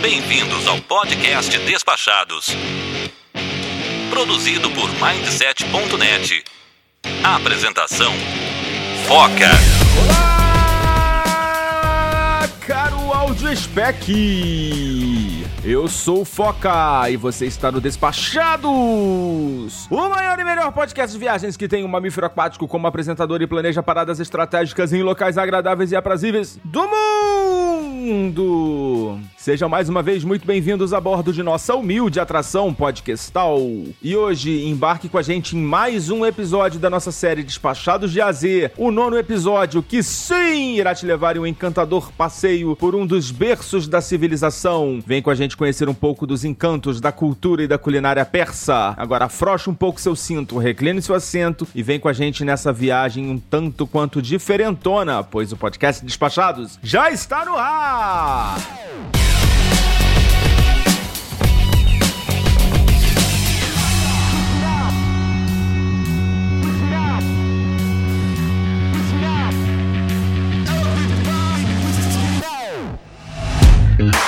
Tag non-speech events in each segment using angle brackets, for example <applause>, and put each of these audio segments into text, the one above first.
Bem-vindos ao podcast Despachados. Produzido por Mindset.net. Apresentação: Foca. Olá, caro áudio spec. Eu sou o Foca e você está no Despachados, o maior e melhor podcast de viagens que tem um mamífero aquático como apresentador e planeja paradas estratégicas em locais agradáveis e aprazíveis do mundo. Sejam mais uma vez muito bem-vindos a bordo de nossa humilde atração podcastal. E hoje embarque com a gente em mais um episódio da nossa série Despachados de AZ, o nono episódio que sim irá te levar em um encantador passeio por um dos berços da civilização. Vem com a gente conhecer um pouco dos encantos da cultura e da culinária persa. Agora afrocha um pouco seu cinto, recline seu assento e vem com a gente nessa viagem um tanto quanto diferentona, pois o podcast Despachados já está no ar! Thank you.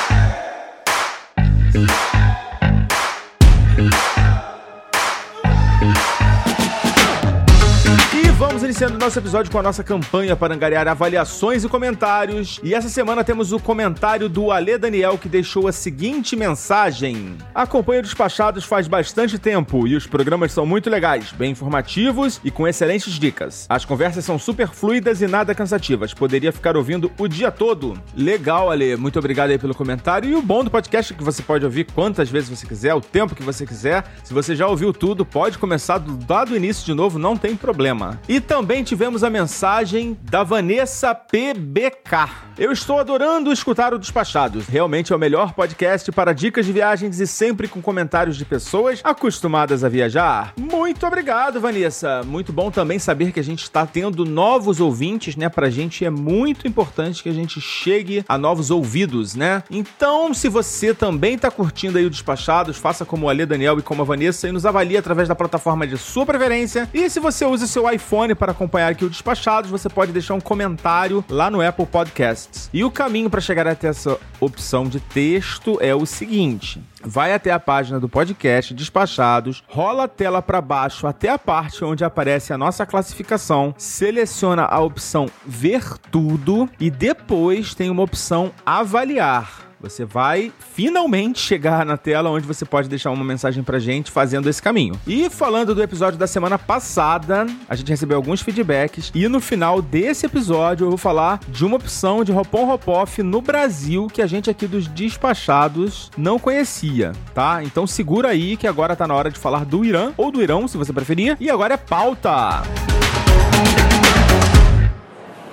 Iniciando nosso episódio com a nossa campanha para angariar avaliações e comentários. E essa semana temos o comentário do Ale Daniel que deixou a seguinte mensagem: Acompanho Despachados faz bastante tempo e os programas são muito legais, bem informativos e com excelentes dicas. As conversas são super fluidas e nada cansativas. Poderia ficar ouvindo o dia todo. Legal, Ale. Muito obrigado aí pelo comentário. E o bom do podcast é que você pode ouvir quantas vezes você quiser, o tempo que você quiser. Se você já ouviu tudo, pode começar do, lá do início de novo, não tem problema. E também tivemos a mensagem da Vanessa PBK. Eu estou adorando escutar o Despachados. Realmente é o melhor podcast para dicas de viagens e sempre com comentários de pessoas acostumadas a viajar. Muito obrigado, Vanessa. Muito bom também saber que a gente está tendo novos ouvintes, né? Pra gente é muito importante que a gente chegue a novos ouvidos, né? Então, se você também está curtindo aí o Despachados, faça como o Ale Daniel e como a Vanessa e nos avalie através da plataforma de sua preferência. E se você usa seu iPhone para acompanhar aqui o Despachados, você pode deixar um comentário lá no Apple Podcasts. E o caminho para chegar até essa opção de texto é o seguinte: vai até a página do podcast Despachados, rola a tela para baixo até a parte onde aparece a nossa classificação, seleciona a opção Ver Tudo e depois tem uma opção Avaliar. Você vai finalmente chegar na tela onde você pode deixar uma mensagem pra gente fazendo esse caminho. E falando do episódio da semana passada, a gente recebeu alguns feedbacks e no final desse episódio eu vou falar de uma opção de Hopon Hopoff no Brasil que a gente aqui dos despachados não conhecia, tá? Então segura aí que agora tá na hora de falar do Irã ou do Irão, se você preferir. E agora é pauta.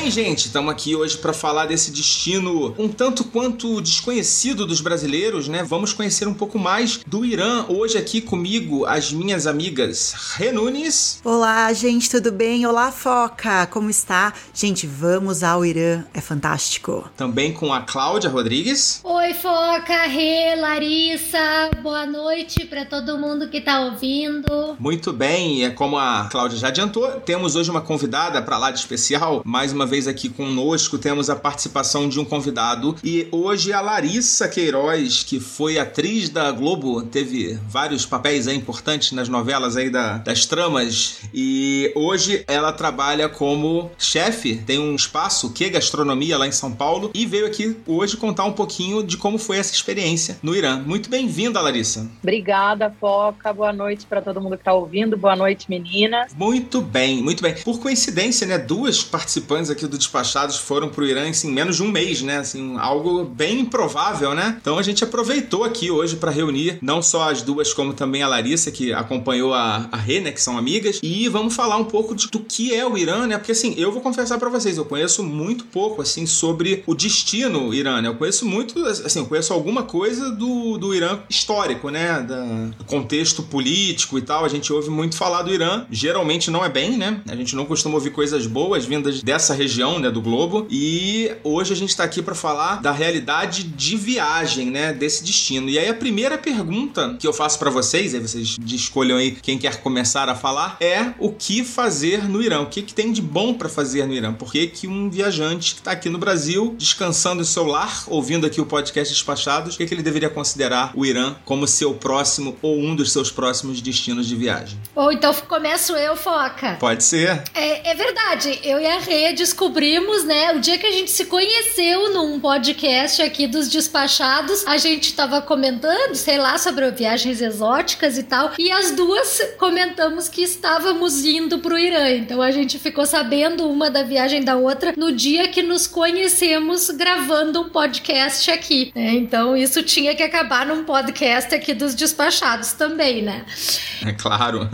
Bem, gente? Estamos aqui hoje para falar desse destino um tanto quanto desconhecido dos brasileiros, né? Vamos conhecer um pouco mais do Irã. Hoje aqui comigo as minhas amigas Renunes. Olá, gente, tudo bem? Olá, Foca, como está? Gente, vamos ao Irã, é fantástico. Também com a Cláudia Rodrigues. Oi, Foca, Rê, Larissa, boa noite para todo mundo que tá ouvindo. Muito bem, é como a Cláudia já adiantou, temos hoje uma convidada para lá de especial, mais uma vez aqui conosco temos a participação de um convidado e hoje a Larissa Queiroz, que foi atriz da Globo, teve vários papéis aí importantes nas novelas aí da, das tramas e hoje ela trabalha como chefe, tem um espaço que gastronomia lá em São Paulo e veio aqui hoje contar um pouquinho de como foi essa experiência no Irã. Muito bem-vinda, Larissa. Obrigada, Foca. Boa noite para todo mundo que está ouvindo. Boa noite, meninas. Muito bem, muito bem. Por coincidência, né, duas participantes aqui do Despachados foram pro Irã em menos de um mês, né? Assim, algo bem improvável, né? Então a gente aproveitou aqui hoje para reunir não só as duas, como também a Larissa, que acompanhou a, a Rê, né? Que são amigas. E vamos falar um pouco de, do que é o Irã, né? Porque assim, eu vou confessar para vocês, eu conheço muito pouco, assim, sobre o destino irã, né? Eu conheço muito, assim, eu conheço alguma coisa do, do Irã histórico, né? Da, do contexto político e tal. A gente ouve muito falar do Irã. Geralmente não é bem, né? A gente não costuma ouvir coisas boas vindas dessa região, né? Do globo. E hoje a gente tá aqui para falar da realidade de viagem, né? Desse destino. E aí a primeira pergunta que eu faço para vocês, aí vocês escolham aí quem quer começar a falar, é o que fazer no Irã? O que, que tem de bom para fazer no Irã? Por que, que um viajante que tá aqui no Brasil, descansando em seu lar, ouvindo aqui o podcast Despachados, o que, que ele deveria considerar o Irã como seu próximo ou um dos seus próximos destinos de viagem? Ou então começo eu, Foca. Pode ser. É, é verdade. Eu e a Rê descobrimos, né, o dia que a gente se conheceu num podcast aqui dos Despachados, a gente tava comentando, sei lá, sobre viagens exóticas e tal, e as duas comentamos que estávamos indo pro Irã. Então a gente ficou sabendo uma da viagem da outra no dia que nos conhecemos gravando um podcast aqui. Né? Então isso tinha que acabar num podcast aqui dos Despachados também, né? É claro.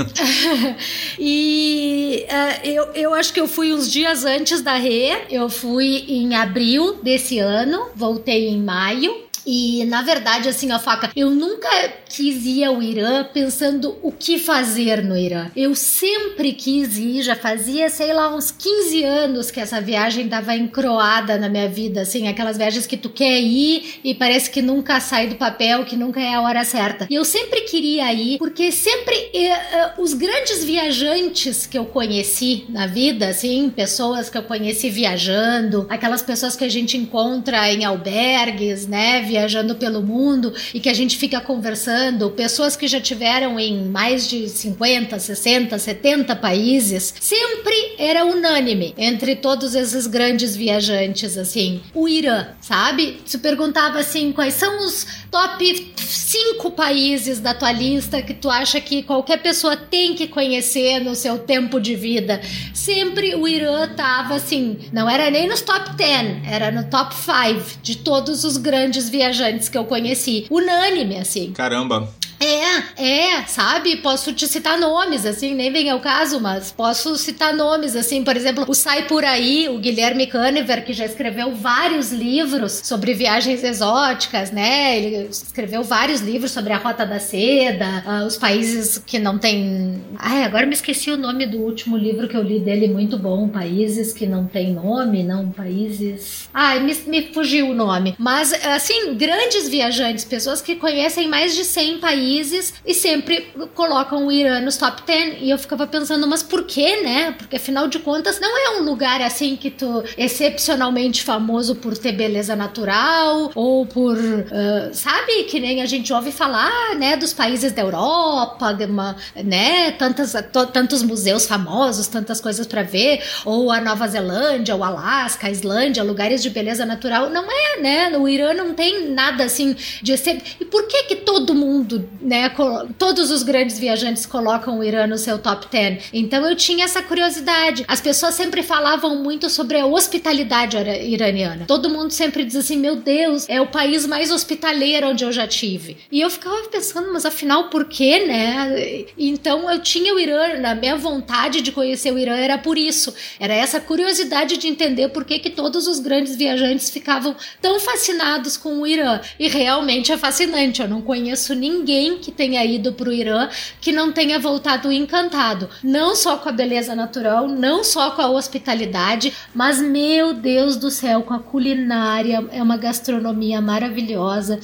<laughs> e uh, eu, eu acho que eu fui uns dias antes da Rê, eu fui em abril desse ano, voltei em maio. E na verdade, assim, a faca, eu nunca quis ir ao Irã pensando o que fazer no Irã. Eu sempre quis ir, já fazia, sei lá, uns 15 anos que essa viagem estava encroada na minha vida, assim, aquelas viagens que tu quer ir e parece que nunca sai do papel, que nunca é a hora certa. E eu sempre queria ir, porque sempre eh, os grandes viajantes que eu conheci na vida, assim, pessoas que eu conheci viajando, aquelas pessoas que a gente encontra em albergues, né, viajando pelo mundo e que a gente fica conversando, pessoas que já tiveram em mais de 50, 60, 70 países, sempre era unânime entre todos esses grandes viajantes, assim, o Irã, sabe? Se perguntava assim, quais são os top 5 países da tua lista que tu acha que qualquer pessoa tem que conhecer no seu tempo de vida? Sempre o Irã tava assim, não era nem nos top 10, era no top 5 de todos os grandes viajantes que eu conheci. Unânime, assim. Caramba. É, é, sabe? Posso te citar nomes, assim, nem vem ao caso, mas posso citar nomes, assim, por exemplo, o Sai Por Aí, o Guilherme Canever, que já escreveu vários livros sobre viagens exóticas, né? Ele escreveu vários livros sobre a Rota da Seda, uh, os países que não tem. Ai, agora me esqueci o nome do último livro que eu li dele, muito bom. Países que não tem nome, não, países. Ai, me, me fugiu o nome. Mas, assim, grandes viajantes, pessoas que conhecem mais de 100 países países e sempre colocam o Irã nos top 10. E eu ficava pensando, mas por que, né? Porque afinal de contas, não é um lugar assim que tu excepcionalmente famoso por ter beleza natural ou por, uh, sabe, que nem a gente ouve falar, né, dos países da Europa, uma, né, tantas, tantos museus famosos, tantas coisas para ver, ou a Nova Zelândia, o Alasca, a Islândia, lugares de beleza natural. Não é, né? No Irã não tem nada assim de excep... E por que que todo mundo né, todos os grandes viajantes colocam o Irã no seu top 10. Então eu tinha essa curiosidade. As pessoas sempre falavam muito sobre a hospitalidade iraniana. Todo mundo sempre diz assim: meu Deus, é o país mais hospitaleiro onde eu já tive. E eu ficava pensando, mas afinal, por quê, né? Então eu tinha o Irã, na minha vontade de conhecer o Irã era por isso. Era essa curiosidade de entender por que, que todos os grandes viajantes ficavam tão fascinados com o Irã. E realmente é fascinante. Eu não conheço ninguém que tenha ido para o Irã que não tenha voltado encantado. Não só com a beleza natural, não só com a hospitalidade, mas, meu Deus do céu, com a culinária. É uma gastronomia maravilhosa.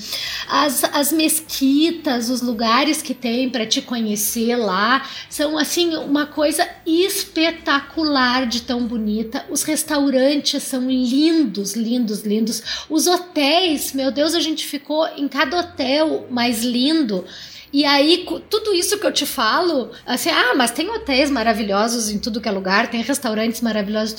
As, as mesquitas, os lugares que tem para te conhecer lá, são assim uma coisa espetacular de tão bonita. Os restaurantes são lindos, lindos, lindos. Os hotéis, meu Deus, a gente ficou em cada hotel mais lindo E aí, tudo isso que eu te falo, assim, ah, mas tem hotéis maravilhosos em tudo que é lugar, tem restaurantes maravilhosos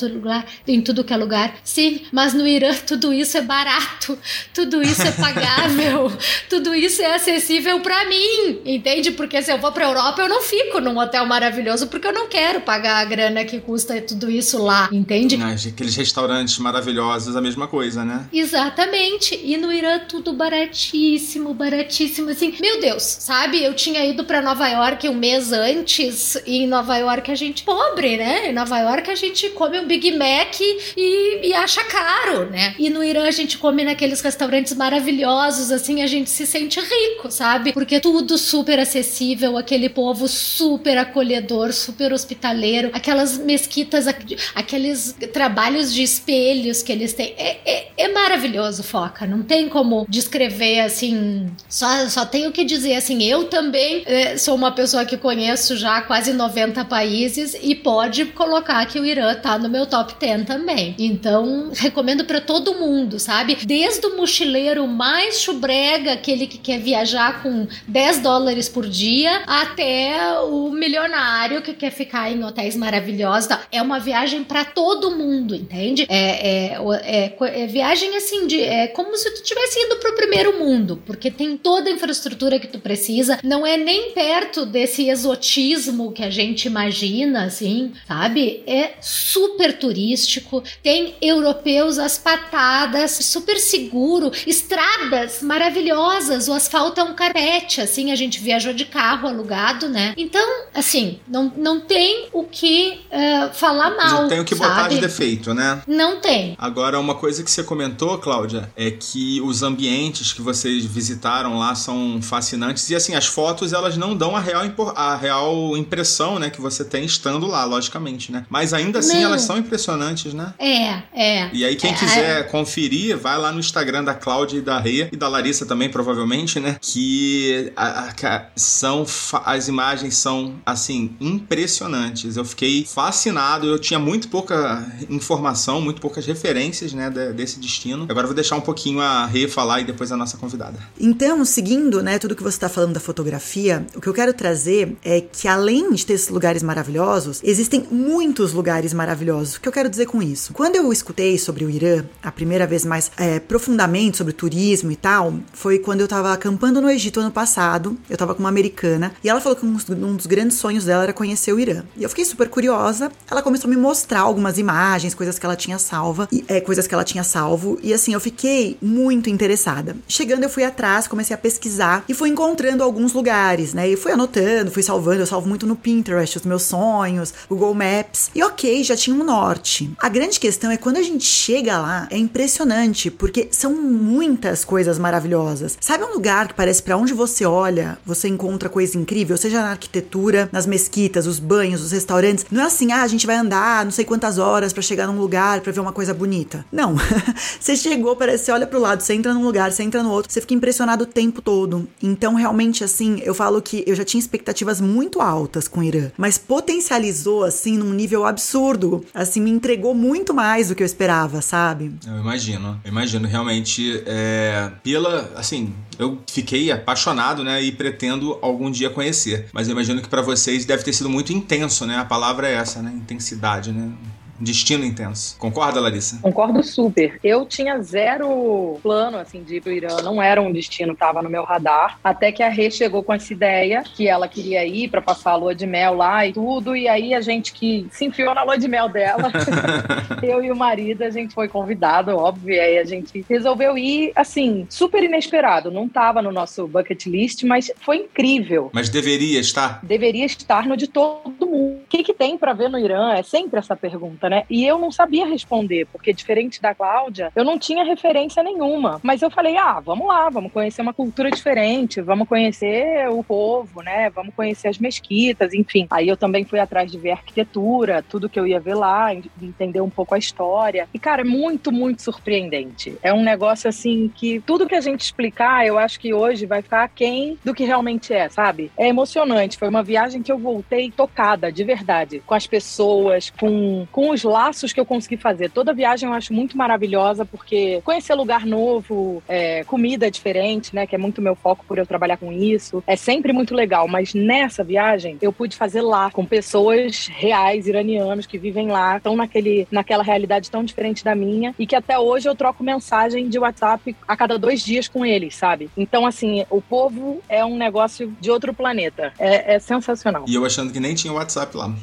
em tudo, que é lugar. Sim, mas no Irã tudo isso é barato, tudo isso é pagável, <laughs> tudo isso é acessível para mim, entende? Porque se eu vou pra Europa, eu não fico num hotel maravilhoso, porque eu não quero pagar a grana que custa tudo isso lá, entende? Ah, aqueles restaurantes maravilhosos, a mesma coisa, né? Exatamente. E no Irã tudo baratíssimo, baratíssimo, assim. Meu Deus, sabe? Eu tinha ido para Nova York um mês antes, e em Nova York a gente pobre, né? Em Nova York a gente come um Big Mac e, e acha caro, né? E no Irã a gente come naqueles restaurantes maravilhosos, assim, a gente se sente rico, sabe? Porque tudo super acessível, aquele povo super acolhedor, super hospitaleiro, aquelas mesquitas, aqueles trabalhos de espelhos que eles têm. É, é, é maravilhoso, Foca. Não tem como descrever assim. Só, só tenho que dizer assim: eu também é, sou uma pessoa que conheço já quase 90 países e pode colocar que o Irã tá no meu top 10 também. Então, recomendo para todo mundo, sabe? Desde o mochileiro mais chubrega, aquele que quer viajar com 10 dólares por dia, até o milionário que quer ficar em hotéis maravilhosos. É uma viagem para todo mundo, entende? É, é, é, é, viagem assim, de, é como se tu tivesse indo pro primeiro mundo, porque tem toda a infraestrutura que tu precisa, não é nem perto desse exotismo que a gente imagina, assim, sabe? É super turístico, tem europeus às patadas, super seguro, estradas maravilhosas, o asfalto é um carpete, assim, a gente viajou de carro alugado, né? Então, assim, não, não tem o que uh, falar mal. Não tem o que sabe? botar de defeito, né? Não tem. Agora, uma coisa que você comentou, Cláudia, é que os ambientes que vocês visitaram lá são fascinantes e assim, as fotos elas não dão a real, a real impressão, né, que você tem estando lá, logicamente, né? Mas ainda assim não. elas são impressionantes, né? É, é. E aí quem é, quiser é. conferir, vai lá no Instagram da Cláudia e da Rê e da Larissa também, provavelmente, né? Que a, a, são as imagens são assim impressionantes. Eu fiquei fascinado, eu tinha muito pouca informação, muito poucas referências, né, desse destino. Agora eu vou deixar um pouquinho a Rê falar e depois a nossa convidada. Então, seguindo, né, tudo que você está falando da fotografia, o que eu quero trazer é que além de ter esses lugares maravilhosos, existem muitos lugares maravilhosos. O que eu quero dizer com isso? Quando eu escutei sobre o Irã, a primeira vez mais é, profundamente sobre turismo e tal, foi quando eu estava acampando no Egito ano passado. Eu estava com uma americana e ela falou que um, um dos grandes sonhos dela era conhecer o Irã. E eu fiquei super curiosa. Ela começou a me mostrar algumas imagens, coisas que ela tinha salva, e, é, coisas que ela tinha salvo. E assim, eu fiquei muito interessada. Chegando, eu fui atrás, comecei a pesquisar e fui encontrando alguns lugares, né? E fui anotando, fui salvando. Eu salvo muito no Pinterest os meus sonhos, Google Maps. E ok, já tinha um norte. A grande questão é quando a gente chega lá, é impressionante, porque são muitas coisas maravilhosas. Sabe um lugar que parece para onde você olha, você encontra coisa incrível, seja na arquitetura, nas mesquitas, os banhos, os restaurantes. Não é assim, ah, a gente vai andar não sei quantas horas para chegar num lugar para ver uma coisa bonita. Não. <laughs> você chegou, parece, você olha pro lado, você entra num lugar, você entra no outro, você fica impressionado o tempo todo. Então, realmente, assim, eu falo que eu já tinha expectativas muito altas com o Irã, mas potencializou, assim, num nível absurdo. Assim, me entregou muito mais do que eu esperava, sabe? Eu imagino. Eu imagino, realmente, é, pela, assim, eu fiquei apaixonado, né, e pretendo algum dia conhecer. Mas eu imagino que para vocês deve ter sido muito intenso, né? A palavra é essa, né? Intensidade, né? Destino intenso. Concorda, Larissa? Concordo super. Eu tinha zero plano, assim, de ir pro Irã. Não era um destino, tava no meu radar. Até que a Rê chegou com essa ideia que ela queria ir para passar a lua de mel lá e tudo. E aí a gente que se enfiou na lua de mel dela, <laughs> eu e o marido, a gente foi convidado, óbvio. E aí a gente resolveu ir, assim, super inesperado. Não tava no nosso bucket list, mas foi incrível. Mas deveria estar? Deveria estar no de todo mundo. O que, que tem para ver no Irã? É sempre essa pergunta, né? né? E eu não sabia responder, porque diferente da Cláudia, eu não tinha referência nenhuma. Mas eu falei: ah, vamos lá, vamos conhecer uma cultura diferente, vamos conhecer o povo, né? Vamos conhecer as mesquitas, enfim. Aí eu também fui atrás de ver arquitetura, tudo que eu ia ver lá, entender um pouco a história. E, cara, é muito, muito surpreendente. É um negócio assim que tudo que a gente explicar, eu acho que hoje vai ficar quem do que realmente é, sabe? É emocionante. Foi uma viagem que eu voltei tocada, de verdade, com as pessoas, com, com os laços que eu consegui fazer. Toda viagem eu acho muito maravilhosa, porque conhecer lugar novo, é, comida diferente, né? Que é muito meu foco por eu trabalhar com isso. É sempre muito legal. Mas nessa viagem, eu pude fazer lá, com pessoas reais, iranianos, que vivem lá, estão naquele, naquela realidade tão diferente da minha, e que até hoje eu troco mensagem de WhatsApp a cada dois dias com eles, sabe? Então, assim, o povo é um negócio de outro planeta. É, é sensacional. E eu achando que nem tinha WhatsApp lá.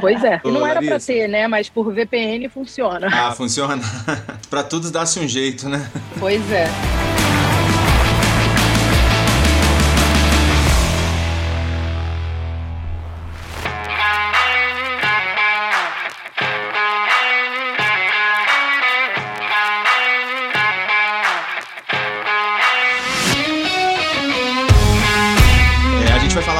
Pois é. E não era pra ter, né? Mas por VPN funciona. Ah, funciona. <laughs> pra tudo dá-se um jeito, né? Pois é.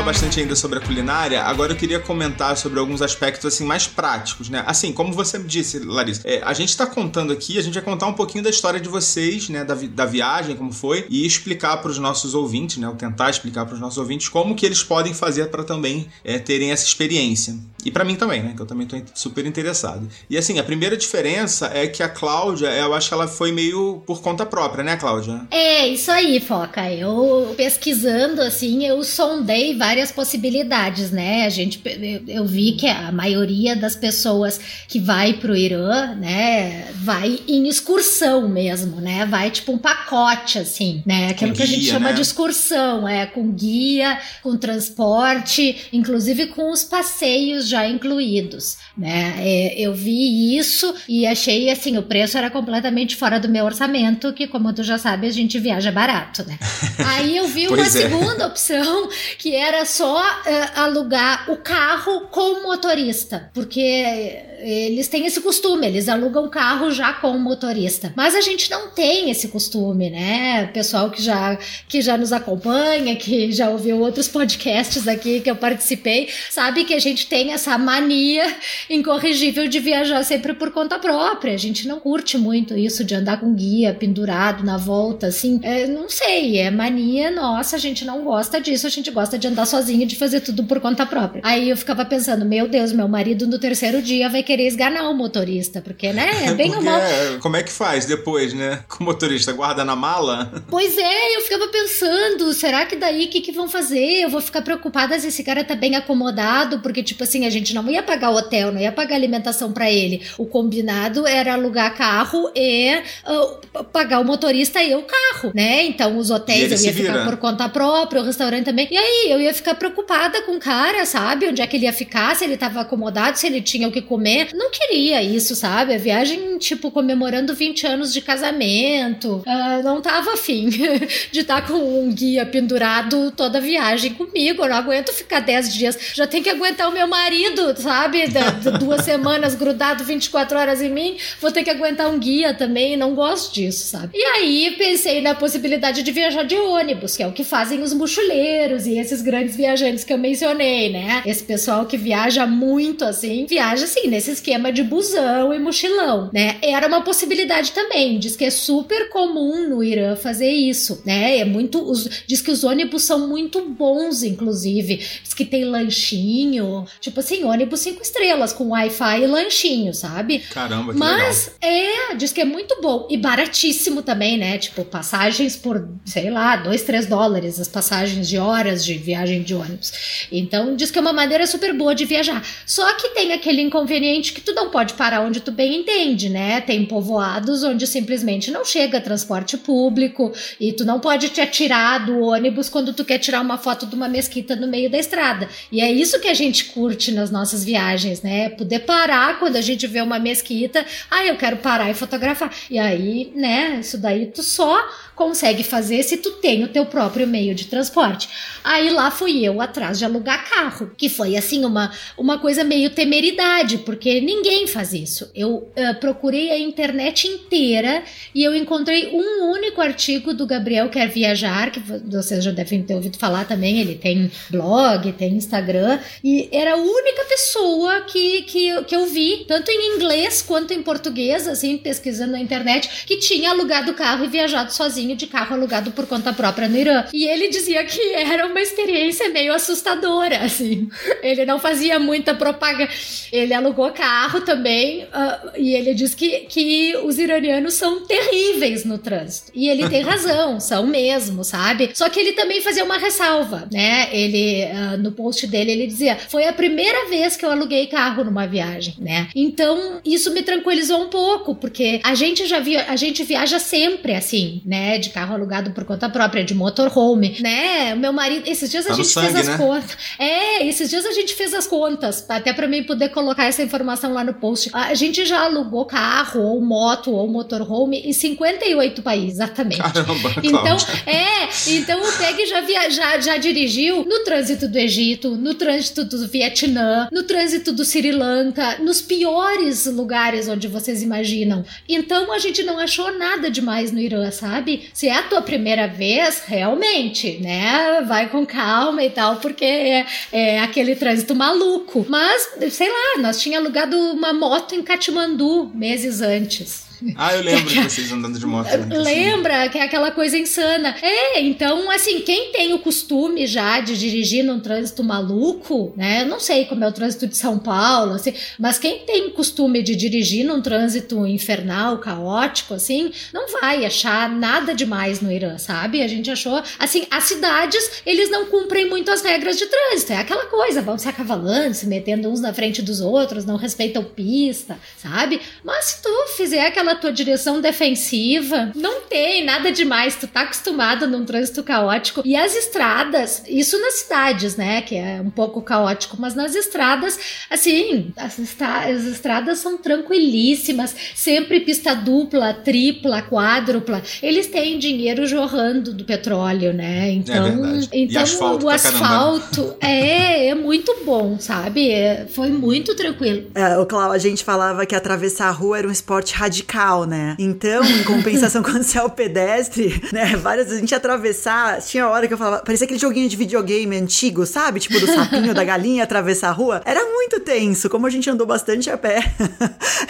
Bastante ainda sobre a culinária, agora eu queria comentar sobre alguns aspectos assim mais práticos, né? Assim, como você disse, Larissa, é, a gente está contando aqui, a gente vai contar um pouquinho da história de vocês, né? Da, vi da viagem, como foi, e explicar para os nossos ouvintes, né? Ou tentar explicar para os nossos ouvintes como que eles podem fazer para também é, terem essa experiência. E para mim também, né? Que eu também tô super interessado. E assim, a primeira diferença é que a Cláudia, eu acho que ela foi meio por conta própria, né, Cláudia? É, isso aí, Foca. Eu pesquisando, assim, eu sondei várias várias possibilidades, né? A gente, eu vi que a maioria das pessoas que vai para o Irã, né, vai em excursão mesmo, né? Vai tipo um pacote, assim, né? Aquilo que a gente chama né? de excursão, é com guia, com transporte, inclusive com os passeios já incluídos, né? É, eu vi isso e achei assim, o preço era completamente fora do meu orçamento, que como tu já sabe, a gente viaja barato, né? <laughs> Aí eu vi uma é. segunda opção que era só uh, alugar o carro com motorista, porque eles têm esse costume, eles alugam carro já com o motorista. Mas a gente não tem esse costume, né? Pessoal que já, que já nos acompanha, que já ouviu outros podcasts aqui que eu participei, sabe que a gente tem essa mania incorrigível de viajar sempre por conta própria. A gente não curte muito isso de andar com guia pendurado na volta, assim. É, não sei, é mania nossa, a gente não gosta disso, a gente gosta de andar só sozinha de fazer tudo por conta própria. Aí eu ficava pensando, meu Deus, meu marido no terceiro dia vai querer esganar o motorista, porque, né, é bem porque, mal. Como é que faz depois, né? <laughs> Com o motorista, guarda na mala? Pois é, eu ficava pensando, será que daí o que, que vão fazer? Eu vou ficar preocupada se esse cara tá bem acomodado, porque, tipo assim, a gente não ia pagar hotel, não ia pagar alimentação para ele. O combinado era alugar carro e uh, pagar o motorista e o carro, né? Então os hotéis eu ia ficar por conta própria, o restaurante também. E aí eu ia ficar ficar preocupada com o cara, sabe? Onde é que ele ia ficar, se ele tava acomodado, se ele tinha o que comer. Não queria isso, sabe? A viagem, tipo, comemorando 20 anos de casamento. Uh, não tava afim <laughs> de estar tá com um guia pendurado toda a viagem comigo. Eu não aguento ficar 10 dias. Já tem que aguentar o meu marido, sabe? Da, duas semanas grudado 24 horas em mim. Vou ter que aguentar um guia também. Não gosto disso, sabe? E aí pensei na possibilidade de viajar de ônibus, que é o que fazem os mochileiros e esses grandes viajantes que eu mencionei, né? Esse pessoal que viaja muito assim, viaja assim, nesse esquema de busão e mochilão, né? Era uma possibilidade também. Diz que é super comum no Irã fazer isso, né? É muito. Os, diz que os ônibus são muito bons, inclusive. Diz que tem lanchinho, tipo assim, ônibus cinco estrelas, com Wi-Fi e lanchinho, sabe? Caramba, que Mas legal. é, diz que é muito bom. E baratíssimo também, né? Tipo, passagens por, sei lá, dois, três dólares, as passagens de horas de viagem de ônibus. Então diz que é uma maneira super boa de viajar. Só que tem aquele inconveniente que tu não pode parar onde tu bem entende, né? Tem povoados onde simplesmente não chega transporte público e tu não pode te atirar do ônibus quando tu quer tirar uma foto de uma mesquita no meio da estrada. E é isso que a gente curte nas nossas viagens, né? Poder parar quando a gente vê uma mesquita, ah, eu quero parar e fotografar. E aí, né, isso daí tu só consegue fazer se tu tem o teu próprio meio de transporte. Aí lá fui eu atrás de alugar carro, que foi assim uma, uma coisa meio temeridade, porque ninguém faz isso. Eu uh, procurei a internet inteira e eu encontrei um único artigo do Gabriel Quer Viajar, que vocês já devem ter ouvido falar também, ele tem blog, tem Instagram, e era a única pessoa que, que, que eu vi, tanto em inglês quanto em português, assim, pesquisando na internet, que tinha alugado carro e viajado sozinho de carro alugado por conta própria no Irã. E ele dizia que era uma experiência meio assustadora, assim. Ele não fazia muita propaganda. Ele alugou carro também, uh, e ele diz que, que os iranianos são terríveis no trânsito. E ele tem <laughs> razão, são mesmo, sabe? Só que ele também fazia uma ressalva, né? Ele, uh, no post dele, ele dizia: Foi a primeira vez que eu aluguei carro numa viagem, né? Então, isso me tranquilizou um pouco, porque a gente já via, a gente viaja sempre assim, né? De carro alugado por conta própria, de motorhome, né? Meu marido, esses dias a tá gente sangue, fez as né? contas. É, esses dias a gente fez as contas, até para mim poder colocar essa informação lá no post. A gente já alugou carro, ou moto, ou motorhome em 58 países, exatamente. Caramba, então, é, então o Peg já, via, já, já dirigiu no trânsito do Egito, no trânsito do Vietnã, no trânsito do Sri Lanka, nos piores lugares onde vocês imaginam. Então a gente não achou nada demais no Irã, sabe? Se é a tua primeira vez, realmente, né? Vai com calma e tal, porque é, é aquele trânsito maluco. Mas, sei lá, nós tínhamos alugado uma moto em Katmandu meses antes. Ah, eu lembro de vocês andando de moto. Lembra? Que é aquela coisa insana. É, então, assim, quem tem o costume já de dirigir num trânsito maluco, né? Não sei como é o trânsito de São Paulo, assim, mas quem tem costume de dirigir num trânsito infernal, caótico, assim, não vai achar nada demais no Irã, sabe? A gente achou, assim, as cidades, eles não cumprem muito as regras de trânsito. É aquela coisa, vão se acavalando, se metendo uns na frente dos outros, não respeitam pista, sabe? Mas se tu fizer aquela pela tua direção defensiva. Não tem nada demais. Tu tá acostumado num trânsito caótico. E as estradas, isso nas cidades, né? Que é um pouco caótico, mas nas estradas, assim, as, estra as estradas são tranquilíssimas. Sempre pista dupla, tripla, quádrupla. Eles têm dinheiro jorrando do petróleo, né? Então, é então asfalto o asfalto é, é muito bom, sabe? É, foi muito tranquilo. É, o Clau, a gente falava que atravessar a rua era um esporte radical né? Então, em compensação, <laughs> quando você é o pedestre, né? Várias vezes a gente atravessar, tinha hora que eu falava, parecia aquele joguinho de videogame antigo, sabe? Tipo do sapinho, da galinha atravessar a rua. Era muito tenso, como a gente andou bastante a pé.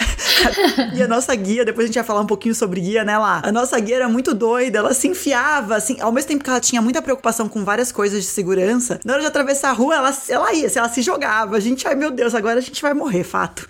<laughs> e a nossa guia, depois a gente ia falar um pouquinho sobre guia, né, lá. A nossa guia era muito doida, ela se enfiava, assim, ao mesmo tempo que ela tinha muita preocupação com várias coisas de segurança, na hora de atravessar a rua, ela, ela ia, ela se jogava. A gente, ai meu Deus, agora a gente vai morrer, fato.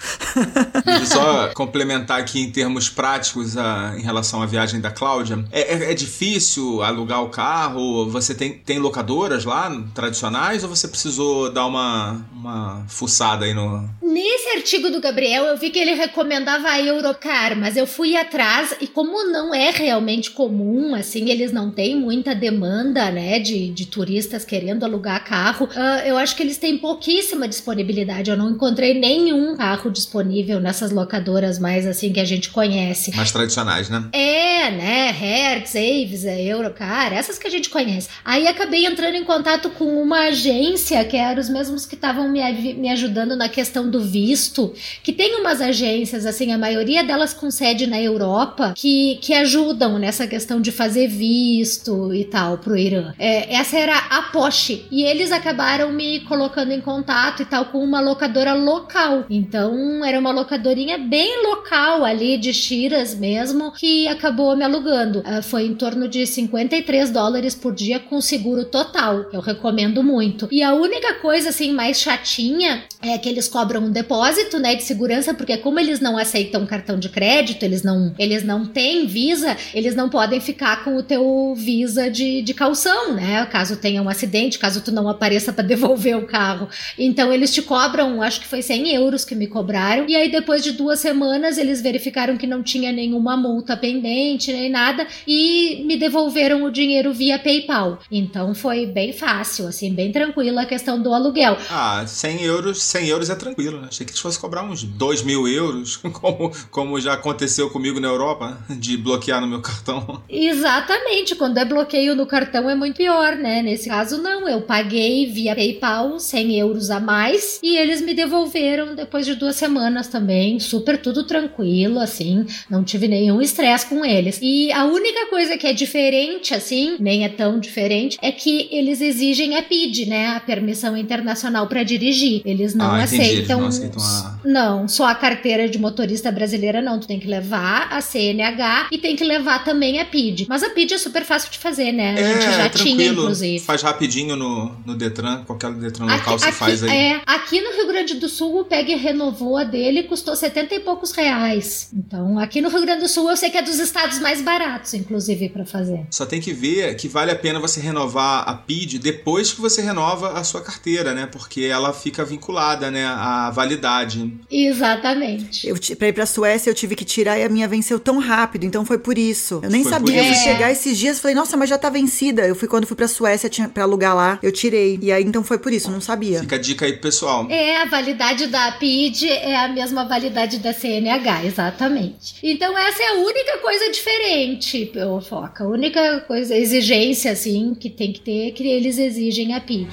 Só complementar aqui em termos práticos a, em relação à viagem da Cláudia. É, é, é, difícil alugar o carro? Você tem, tem locadoras lá, tradicionais, ou você precisou dar uma, uma fuçada aí no. Nesse artigo do Gabriel, eu vi que ele recomendava a Eurocar, mas eu fui atrás e como não é realmente comum, assim, eles não têm muita demanda, né, de, de turistas querendo alugar carro, uh, eu acho que eles têm pouquíssima disponibilidade. Eu não encontrei nenhum carro disponível nessas locadoras mais assim que a gente conhece conhece. Mais tradicionais, né? É, né? Hertz, Avis, é, Eurocar, essas que a gente conhece. Aí acabei entrando em contato com uma agência, que eram os mesmos que estavam me, me ajudando na questão do visto, que tem umas agências, assim, a maioria delas com sede na Europa, que, que ajudam nessa questão de fazer visto e tal pro Irã. É, essa era a Porsche. E eles acabaram me colocando em contato e tal com uma locadora local. Então, era uma locadorinha bem local ali de Shiras mesmo, que acabou me alugando. Uh, foi em torno de 53 dólares por dia com seguro total. Eu recomendo muito. E a única coisa assim mais chatinha é que eles cobram um depósito, né, de segurança, porque como eles não aceitam cartão de crédito, eles não, eles não têm Visa, eles não podem ficar com o teu Visa de, de calção, né? Caso tenha um acidente, caso tu não apareça para <laughs> devolver o carro. Então eles te cobram, acho que foi 100 euros que me cobraram. E aí depois de duas semanas eles verificaram que não tinha nenhuma multa pendente nem nada e me devolveram o dinheiro via PayPal. Então foi bem fácil, assim, bem tranquila a questão do aluguel. Ah, 100 euros, 100 euros é tranquilo, né? Achei que eles fossem cobrar uns 2 mil euros, <laughs> como, como já aconteceu comigo na Europa, de bloquear no meu cartão. Exatamente, quando é bloqueio no cartão é muito pior, né? Nesse caso, não. Eu paguei via PayPal 100 euros a mais e eles me devolveram depois de duas semanas também, super tudo tranquilo, assim não tive nenhum estresse com eles. E a única coisa que é diferente, assim, nem é tão diferente, é que eles exigem a PID, né? A permissão internacional para dirigir. Eles não ah, aceitam. Eles não aceitam a... Não, só a carteira de motorista brasileira, não. Tu tem que levar a CNH e tem que levar também a PID. Mas a PID é super fácil de fazer, né? A é, gente já tranquilo. tinha, inclusive. Faz rapidinho no, no Detran, qualquer Detran local aqui, você faz aí. É, aqui no Rio Grande do Sul, o PEG renovou a dele custou 70 e poucos reais. Então, aqui no Rio Grande do Sul, eu sei que é dos estados mais baratos, inclusive, para fazer. Só tem que ver que vale a pena você renovar a PID depois que você renova a sua carteira, né? Porque ela fica vinculada, né, à validade. Exatamente. Eu, pra ir pra Suécia, eu tive que tirar e a minha venceu tão rápido, então foi por isso. Eu nem Foi sabia. Eu fui chegar esses dias e falei, nossa, mas já tá vencida. Eu fui quando fui pra Suécia, tinha pra alugar lá, eu tirei. E aí então foi por isso, não sabia. Fica a dica aí pro pessoal. É, a validade da PID é a mesma validade da CNH, exatamente. Então essa é a única coisa diferente, ô Foca. A única coisa, exigência, assim, que tem que ter é que eles exigem a PID.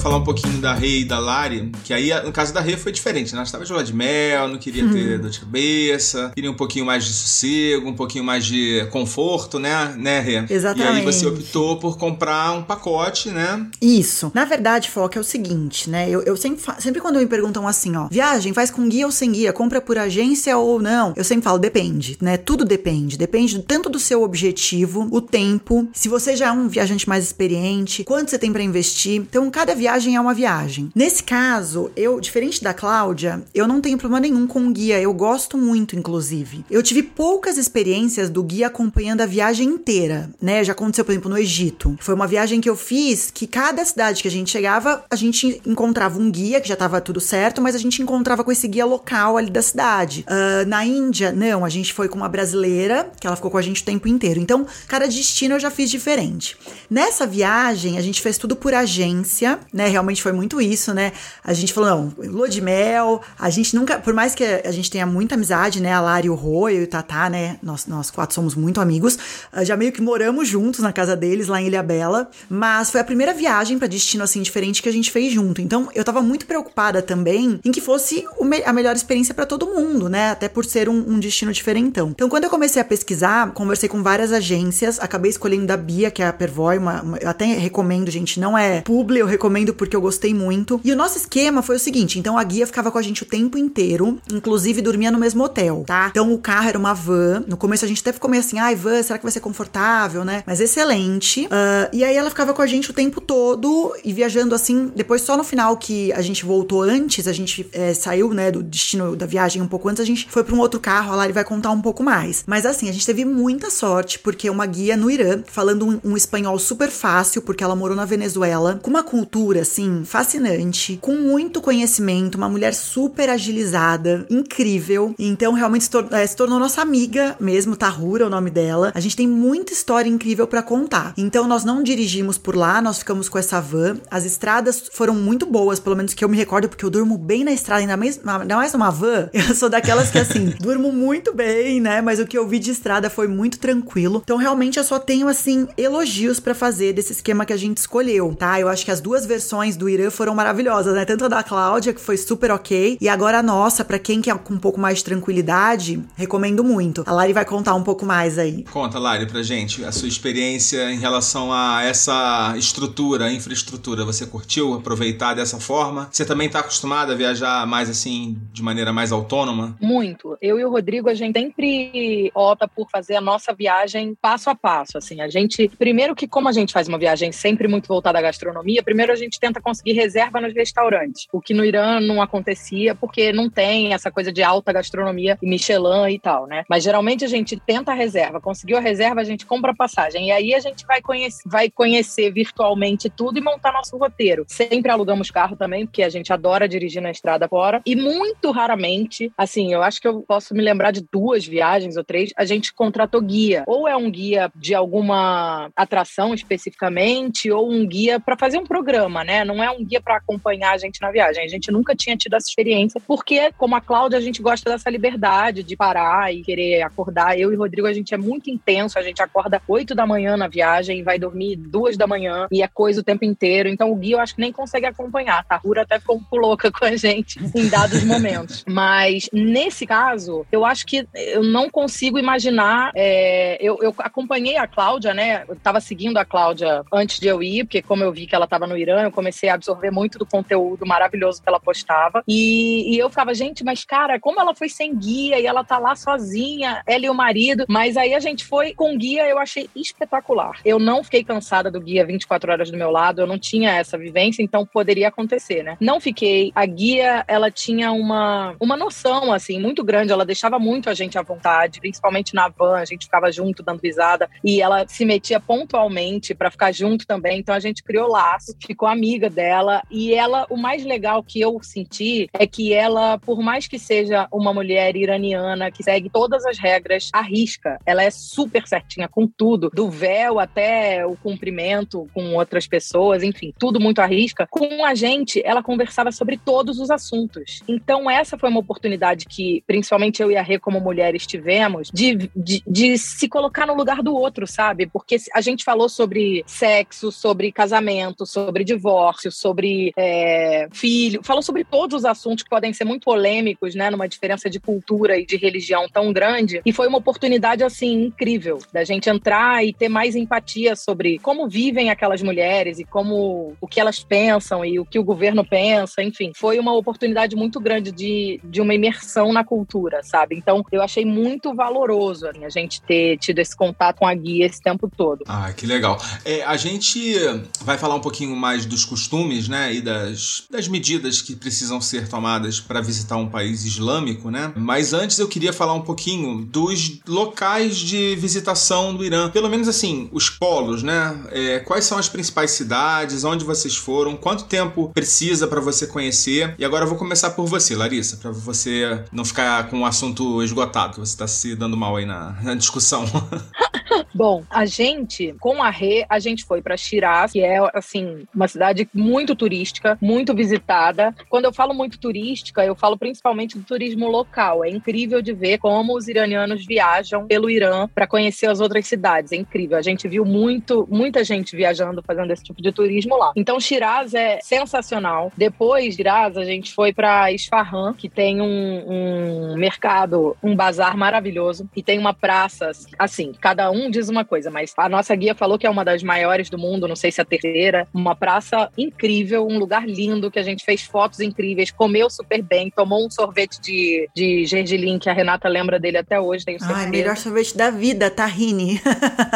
Falar um pouquinho da Rei e da Lari, que aí no caso da Rei foi diferente, né? Ela estava de lua de mel, não queria ter dor de cabeça, queria um pouquinho mais de sossego, um pouquinho mais de conforto, né, né, Rê? E aí Exatamente. você optou por comprar um pacote, né? Isso. Na verdade, Foca, é o seguinte, né? Eu, eu sempre, sempre quando me perguntam assim, ó, viagem faz com guia ou sem guia, compra por agência ou não, eu sempre falo, depende, né? Tudo depende. Depende tanto do seu objetivo, o tempo, se você já é um viajante mais experiente, quanto você tem pra investir. Então, cada viagem é uma viagem. Nesse caso, eu, diferente da Cláudia, eu não tenho problema nenhum com o guia. Eu gosto muito, inclusive. Eu tive poucas experiências do guia acompanhando a viagem inteira, né? Já aconteceu, por exemplo, no Egito. Foi uma viagem que eu fiz que cada cidade que a gente chegava, a gente encontrava um guia, que já tava tudo certo, mas a gente encontrava com esse guia local ali da cidade. Ah, na Índia, não, a gente foi com uma brasileira, que ela ficou com a gente o tempo inteiro. Então, cada destino eu já fiz diferente. Nessa viagem, a gente fez tudo por agência, né? Realmente foi muito isso, né? A gente falou, não, lua de mel, a gente nunca, por mais que a gente tenha muita amizade, né? A Lari, o Rô, e o Tatá, né? Nós, nós quatro somos muito amigos. ah, Já meio que moramos juntos na casa deles, lá em Ilha Bela. Mas foi a primeira viagem pra destino, assim, diferente que a gente fez junto. Então, eu tava muito preocupada também em que fosse a melhor experiência pra todo mundo, né? Até por ser um, um destino diferentão. Então, quando eu comecei a pesquisar, conversei com várias agências, acabei escolhendo da Bia, que é a Pervoy, uma, uma- eu até recomendo, gente, não é publi, eu recomendo porque eu gostei muito. E o nosso esquema foi o seguinte, então a guia ficava com a gente o tempo inteiro, inclusive dormia no mesmo hotel, tá? Então o carro era uma van, no começo a gente até ficou meio assim, ai van, será que vai ser confortável, né? Mas excelente. Ah, e aí ela ficava com a gente o tempo todo e viajando assim, depois só no final que a gente voltou antes, a gente eh, saiu, né, do destino da viagem um pouco antes, a gente foi pra um outro carro, a Lari vai contar um pouco mais. Mas assim, a gente teve muita sorte, porque uma guia no Irã, falando um, um espanhol super fácil, porque ela morou na Venezuela, com uma cultura, assim, fascinante, com muito conhecimento, uma mulher super agilizada, incrível. Então, realmente se, tor- eh, se tornou nossa amiga mesmo, Tahura é o nome dela. A gente tem muita história incrível pra contar. Então, nós não dirigimos por lá, nós ficamos com essa van. As estradas foram muito boas, pelo menos que eu me recordo, porque eu durmo bem na estrada, ainda mais, ainda mais numa van. <laughs> Eu sou daquelas que, assim, <laughs> durmo muito bem, né? Mas o que eu vi de estrada foi muito tranquilo. Então, realmente, eu só tenho, assim, elogios pra fazer desse esquema que a gente escolheu, tá? Eu acho que as duas versões do Irã foram maravilhosas, né? Tanto a da Cláudia, que foi super ok, e agora a nossa, pra quem quer com um pouco mais de tranquilidade, recomendo muito. A Lari vai contar um pouco mais aí. Conta, Lari, pra gente a sua experiência em relação a essa estrutura, infraestrutura. Você curtiu aproveitar dessa forma? Você também tá acostumada a viajar mais assim, de maneira mais autônoma? Muito. Eu e o Rodrigo, a gente sempre opta por fazer a nossa viagem passo a passo. Assim, a gente, primeiro que como a gente faz uma viagem sempre muito voltada à gastronomia, primeiro a gente tenta conseguir reserva nos restaurantes, o que no Irã não acontecia porque não tem essa coisa de alta gastronomia e Michelin e tal, né? Mas geralmente a gente tenta a reserva, conseguiu a reserva, a gente compra a passagem e aí a gente vai conhecer, vai conhecer virtualmente tudo e montar nosso roteiro. Sempre alugamos carro também, porque a gente adora dirigir na estrada fora e muito raramente, assim, eu acho que eu posso me lembrar de duas viagens ou três, a gente contratou guia. Ou é um guia de alguma atração especificamente, ou um guia para fazer um programa, né? né? Não é um guia para acompanhar a gente na viagem. A gente nunca tinha tido essa experiência, porque, como a Cláudia, a gente gosta dessa liberdade de parar e querer acordar. Eu e Rodrigo, a gente é muito intenso, a gente acorda 8 da manhã na viagem e vai dormir duas da manhã e é coisa o tempo inteiro. Então o guia eu acho que nem consegue acompanhar. Tá? A Rura até ficou louca com a gente <laughs> em dados momentos. Mas nesse caso, eu acho que eu não consigo imaginar. É, eu, eu, acompanhei a Cláudia, né? Eu tava seguindo a Cláudia antes de eu ir, porque como eu vi que ela tava no Irã, eu comecei a absorver muito do conteúdo maravilhoso que ela postava. E, e eu ficava, gente, mas cara, como ela foi sem guia e ela tá lá sozinha, ela e o marido. Mas aí a gente foi com guia, eu achei espetacular. Eu não fiquei cansada do guia 24 horas do meu lado, eu não tinha essa vivência, então poderia acontecer, né? Não fiquei. A guia, ela tinha uma, uma noção, assim, muito grande, ela deixava muito a gente à vontade, principalmente na van, a gente ficava junto dando risada e ela se metia pontualmente para ficar junto também, então a gente criou laço, ficou amiga dela e ela, o mais legal que eu senti é que ela, por mais que seja uma mulher iraniana que segue todas as regras à risca, ela é super certinha com tudo, do véu até o cumprimento com outras pessoas, enfim, tudo muito à risca. Com a gente, ela conversava sobre todos os assuntos. Então, essa foi uma oportunidade que, principalmente eu e a Rê, como mulheres, tivemos de, de, de se colocar no lugar do outro, sabe? Porque a gente falou sobre sexo, sobre casamento, sobre divórcio, sobre é, filho, falou sobre todos os assuntos que podem ser muito polêmicos, né? Numa diferença de cultura e de religião tão grande. E foi uma oportunidade, assim, incrível da gente entrar e ter mais empatia sobre como vivem aquelas mulheres e como o que elas pensam e o que o governo pensa, enfim. Foi uma oportunidade muito grande de, de uma imersão na cultura, sabe? Então, eu achei muito valoroso assim, a gente ter tido esse contato com a guia esse tempo todo. Ah, que legal. É, a gente vai falar um pouquinho mais dos costumes, né, e das, das medidas que precisam ser tomadas para visitar um país islâmico, né? Mas antes eu queria falar um pouquinho dos locais de visitação do Irã. Pelo menos assim, os polos, né? É, quais são as principais cidades, onde vocês foram, quanto tempo precisa para você conhecer. E agora eu vou começar por você, Larissa, para você não ficar com o assunto esgotado, que você está se dando mal aí na, na discussão. <laughs> Bom, a gente, com a Rê, a gente foi para Shiraz, que é, assim, uma cidade muito turística, muito visitada. Quando eu falo muito turística, eu falo principalmente do turismo local. É incrível de ver como os iranianos viajam pelo Irã para conhecer as outras cidades. É incrível. A gente viu muito, muita gente viajando, fazendo esse tipo de turismo lá. Então, Shiraz é sensacional. Depois de Shiraz, a gente foi para Isfahan, que tem um, um mercado, um bazar maravilhoso, e tem uma praça, assim, cada um diz uma coisa, mas a nossa guia falou que é uma das maiores do mundo, não sei se é a terceira, uma praça incrível, um lugar lindo, que a gente fez fotos incríveis, comeu super bem, tomou um sorvete de, de gergelim, que a Renata lembra dele até hoje, tenho certeza. Ai, melhor sorvete da vida, tahine.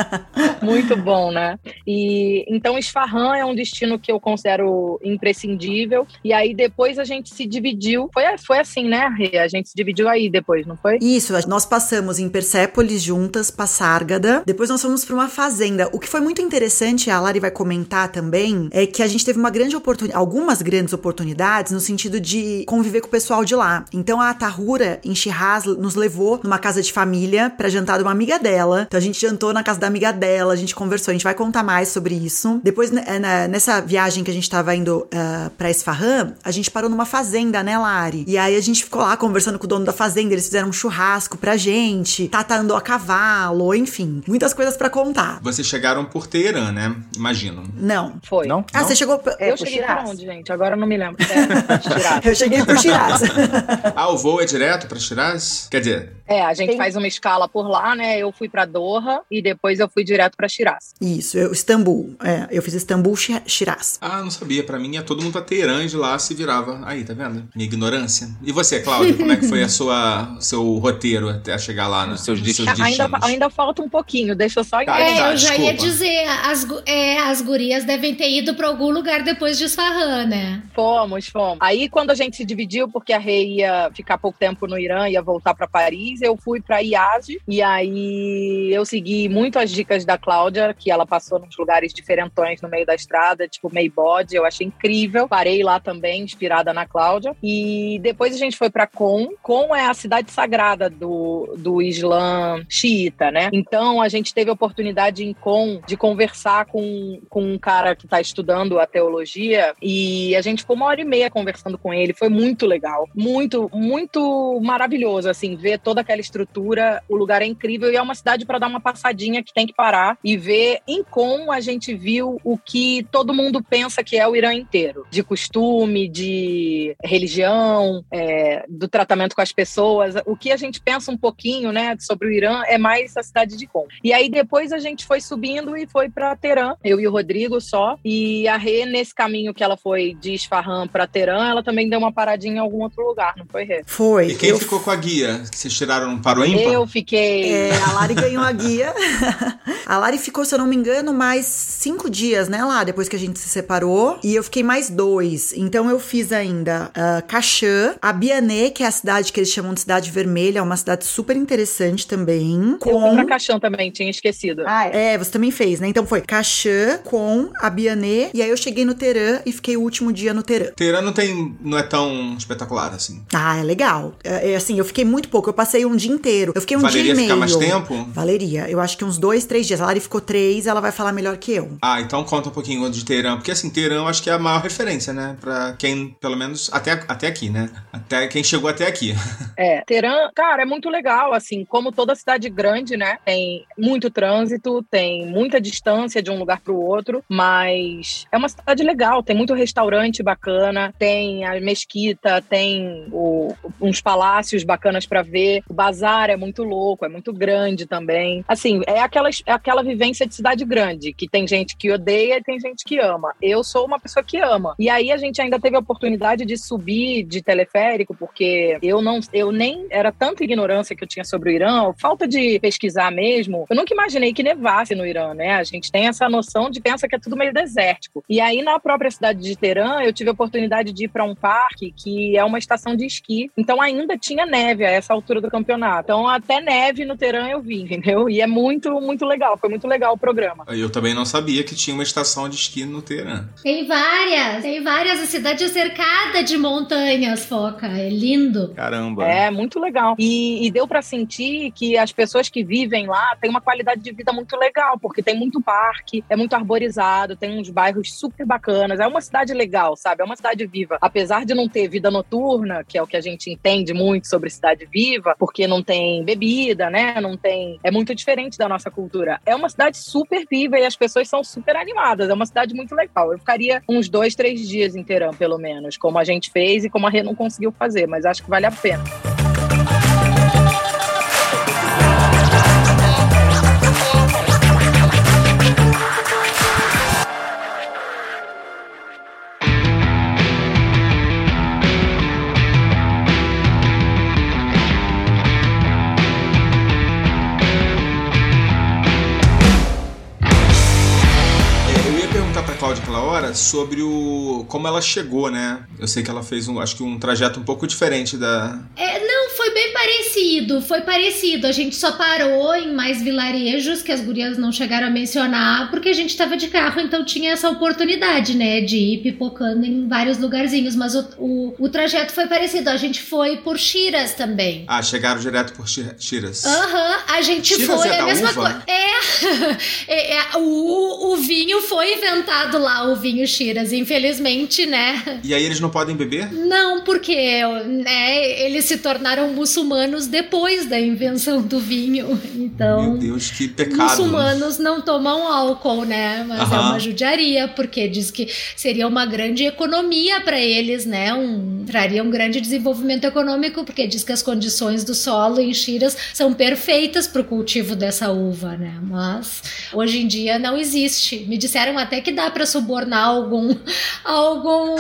<laughs> Muito bom, né? E então Isfahan é um destino que eu considero imprescindível. E aí depois a gente se dividiu. Foi, foi assim, né, Rê? A gente se dividiu aí depois, não foi? Isso, nós passamos em Persépolis juntas, Passárgada. Depois nós fomos para uma fazenda. O que foi muito interessante, a Lari vai comentar também, é que a gente teve uma grande oportunidade, algumas grandes oportunidades no sentido de conviver com o pessoal de lá. Então a Tahura em Shiraz nos levou numa casa de família para jantar de uma amiga dela. Então a gente jantou na casa da amiga dela, a gente conversou, a gente vai contar mais sobre isso. Depois, né, nessa viagem que a gente tava indo uh, pra Esfahan, a gente parou numa fazenda, né, Lari? E aí a gente ficou lá conversando com o dono da fazenda, eles fizeram um churrasco pra gente, Tata andou a cavalo, enfim, muitas coisas para contar. Vocês chegaram por Teherã, né? Imagino. Não. Foi. Não? Ah, não? você chegou... É, eu cheguei Shiraz. por onde, gente? Agora eu não me lembro. <laughs> É, eu cheguei por <laughs> Shiraz. ah, o voo é direto pra Shiraz? Quer dizer... É, a gente Tem... faz uma escala por lá, né? Eu fui para Doha e depois eu fui direto para Shiraz. Isso, eu, Istambul. É, eu fiz Istambul, Shiraz. Ah, não sabia. Para mim, é todo mundo a Teherã de lá se virava. Aí, tá vendo? Minha ignorância. E você, Cláudia, como é que foi a sua <laughs> seu roteiro até chegar lá nos seus, nos seus destinos? Ainda, ainda falta um pouquinho, deixa eu só tá, É, tá, eu já ia dizer, as, é, as gurias devem ter ido para algum lugar depois de Isfahan, né? Fomos, fomos. Aí, quando a gente se dividiu, porque a Rei ia ficar pouco tempo no Irã, ia voltar para Paris, depois eu fui para IASE e aí eu segui muito as dicas da Cláudia, que ela passou nos lugares diferentões no meio da estrada, tipo Meibode, eu achei incrível. Parei lá também, inspirada na Cláudia. E depois a gente foi para Com. Com é a cidade sagrada do, do Islã xiita, né? Então a gente teve a oportunidade em Com de conversar com, com um cara que está estudando a teologia e a gente ficou uma hora e meia conversando com ele. Foi muito legal, muito, muito maravilhoso, assim, ver toda aquela estrutura. O lugar é incrível e é uma cidade para dar uma passadinha que tem que parar e ver. Em Com a gente viu o que todo mundo pensa que é o Irã inteiro, de costume, de religião, é, do tratamento com as pessoas. O que a gente pensa um pouquinho, né, sobre o Irã é mais a cidade de Com. E aí depois a gente foi subindo e foi para Teherã, eu e o Rodrigo só. E a Rê, nesse caminho que ela foi de Isfahan para Teherã, ela também deu uma paradinha em algum outro lugar, não foi, Rê? Foi. E quem eu... ficou com a guia? Vocês tiraram para o ímpar? Eu fiquei. É, a Lari ganhou a guia. <laughs> a Lari ficou, se eu não me engano, mais cinco dias, né, lá, depois que a gente se separou. E eu fiquei mais dois. Então eu fiz ainda uh, Caxã, a Biané, que é a cidade que eles chamam de Cidade Vermelha, é uma cidade super interessante também. Com... Eu fui pra Caxã também, tinha esquecido. Ah, é, você também fez, né? Então foi Caxã com a Biané, e aí eu cheguei no Teherã e fiquei o último dia no Teherã. Teherã não tem, não é tão espetacular assim. Ah, é legal. É, é, assim, eu fiquei muito pouco, eu passei um dia inteiro. Eu fiquei um Valeria dia e meio. ficar mais tempo? Valeria. Eu acho que uns dois, três dias. A Lari ficou três, ela vai falar melhor que eu. Ah, então conta um pouquinho de Teherã, porque assim, Teherã eu acho que é a maior referência, né? Pra quem, pelo menos, até, até aqui, né? Até quem chegou até aqui. <laughs> É, Teherã, cara, é muito legal, assim, como toda cidade grande, né? Tem muito trânsito, tem muita distância de um lugar para o outro, mas é uma cidade legal, tem muito restaurante bacana, tem a mesquita, tem o, uns palácios bacanas para ver, bazar é muito louco, é muito grande também. Assim, é aquela, é aquela vivência de cidade grande, que tem gente que odeia e tem gente que ama. Eu sou uma pessoa que ama. E aí a gente ainda teve a oportunidade de subir de teleférico, porque eu não, eu nem era tanta ignorância que eu tinha sobre o Irã, falta de pesquisar mesmo. Eu nunca imaginei que nevasse no Irã, né? A gente tem essa noção de pensa que é tudo meio desértico. E aí na própria cidade de Teherã, eu tive a oportunidade de ir para um parque que é uma estação de esqui. Então ainda tinha neve a essa altura do campeonato. Então até neve no Teherã eu vi, entendeu? E é muito, muito legal. Foi muito legal o programa. Eu também não sabia que tinha uma estação de esqui no Teherã. Tem várias, tem várias. A cidade é cercada de montanhas, Foca. É lindo. Caramba. É, muito legal. E, e deu para sentir que as pessoas que vivem lá têm uma qualidade de vida muito legal, porque tem muito parque, é muito arborizado, tem uns bairros super bacanas. É uma cidade legal, sabe? É uma cidade viva. Apesar de não ter vida noturna, que é o que a gente entende muito sobre cidade viva, porque não tem bebida, né? Não tem. É muito diferente da nossa cultura. É uma cidade super viva e as pessoas são super animadas. É uma cidade muito legal. Eu ficaria uns dois, três dias em Teherã, pelo menos, como a gente fez e como a Rê não conseguiu fazer, mas acho que vale a pena. Sobre o como ela chegou, né? Eu sei que ela fez um, acho que um trajeto um pouco diferente da. É, não, foi bem parecido, foi parecido. A gente só parou em mais vilarejos que as gurias não chegaram a mencionar, porque a gente tava de carro, então tinha essa oportunidade, né, de ir pipocando em vários lugarzinhos. Mas o, o, o trajeto foi parecido. A gente foi por Shiras também. Ah, chegaram direto por Shiras. Aham, uhum, a gente Shiraz foi é a mesma coisa. É, <laughs> é, é, o, o vinho foi inventado lá, o vinho Shiras, infelizmente, né? E aí eles não podem beber? Não, porque né, eles se tornaram muçulmanos depois da invenção do vinho. Então, Meu Deus, que pecado. muçulmanos não tomam álcool, né? Mas é Aham. uma judiaria, porque diz que seria uma grande economia para eles, né? Um, traria um grande desenvolvimento econômico, porque diz que as condições do solo em Shiraz são perfeitas para o cultivo dessa uva, né? mas hoje em dia não existe. Me disseram até que dá para subornar algum algum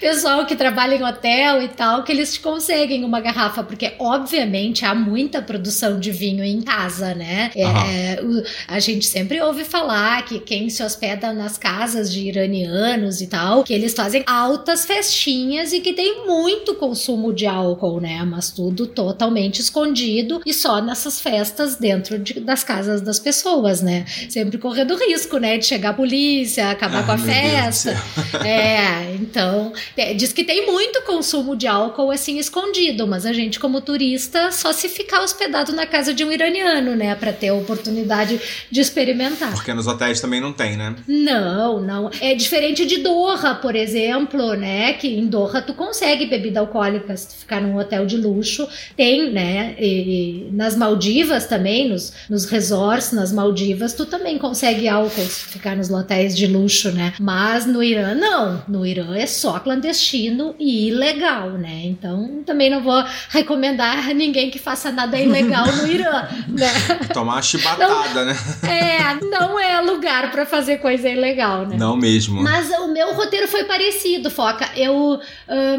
pessoal que trabalha em hotel e tal, que eles te conseguem uma garrafa, porque obviamente há muita produção de vinho em casa, né? É, o, a gente sempre ouve falar que quem se hospeda nas casas de iranianos e tal, que eles fazem altas festinhas e que tem muito consumo de álcool, né? Mas tudo totalmente escondido e só nessas festas dentro de, das casas das pessoas, né? Sempre correndo risco, né? De chegar a polícia, acabar ah, com a festa. <laughs> É, então, é, diz que tem muito consumo de álcool assim escondido, mas a gente, como turista, só se ficar hospedado na casa de um iraniano, né? Pra ter a oportunidade de experimentar. Porque nos hotéis também não tem, né? Não, não. É diferente de Doha, por exemplo, né? Que em Doha tu consegue bebida alcoólica se tu ficar num hotel de luxo. Tem, né? E, e nas Maldivas também, nos, nos resorts nas Maldivas, tu também consegue álcool se ficar nos hotéis de luxo, né? Mas no Irã, não. No Irã é só clandestino e ilegal, né? Então também não vou recomendar a ninguém que faça nada ilegal no Irã, <laughs> né? Tomar uma chibatada, não, né? É, não é lugar para fazer coisa ilegal, né? Não mesmo. Mas o meu roteiro foi parecido, Foca. Eu,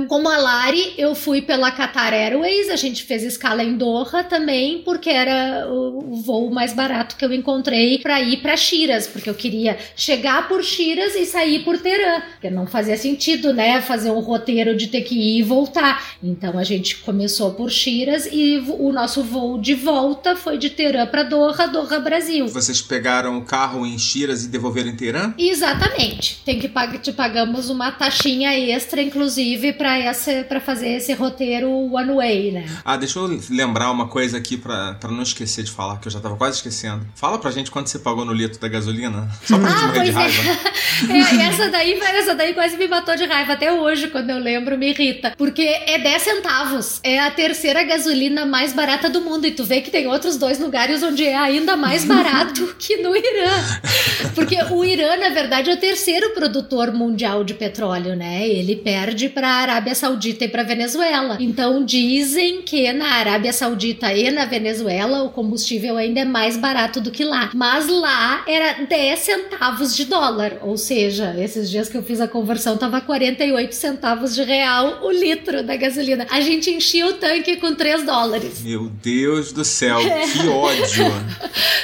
como a Lari, eu fui pela Qatar Airways, a gente fez escala em Doha também, porque era o voo mais barato que eu encontrei para ir para Shiraz, porque eu queria chegar por Shiraz e sair por Teherã, porque não fazia sentido, né, fazer um roteiro de ter que ir e voltar. Então a gente começou por Shiraz e o nosso voo de volta foi de Teherã para Doha, Doha Brasil. Vocês pegaram o carro em Shiraz e devolveram em Teherã? Exatamente. Tem que pag te pagamos uma taxinha extra, inclusive, para essa para fazer esse roteiro one way, né? Ah, deixa eu lembrar uma coisa aqui para não esquecer de falar, que eu já tava quase esquecendo. Fala pra gente quanto você pagou no litro da gasolina, só pra gente ah, morrer de raiva. <laughs> É. é, essa daí, essa daí quase me matou de raiva até hoje, quando eu lembro, me irrita, porque é 10 centavos. É a terceira gasolina mais barata do mundo e tu vê que tem outros dois lugares onde é ainda mais barato <laughs> que no Irã. Porque o Irã, na verdade, é o terceiro produtor mundial de petróleo, né? Ele perde para a Arábia Saudita e para Venezuela. Então dizem que na Arábia Saudita e na Venezuela o combustível ainda é mais barato do que lá. Mas lá era 10 centavos de dólar, ou seja, esses dias que eu fiz a conversão tava 48 centavos de real o litro da gasolina. A gente enchia o tanque com 3 dólares. Meu Deus do céu, <laughs> que ódio!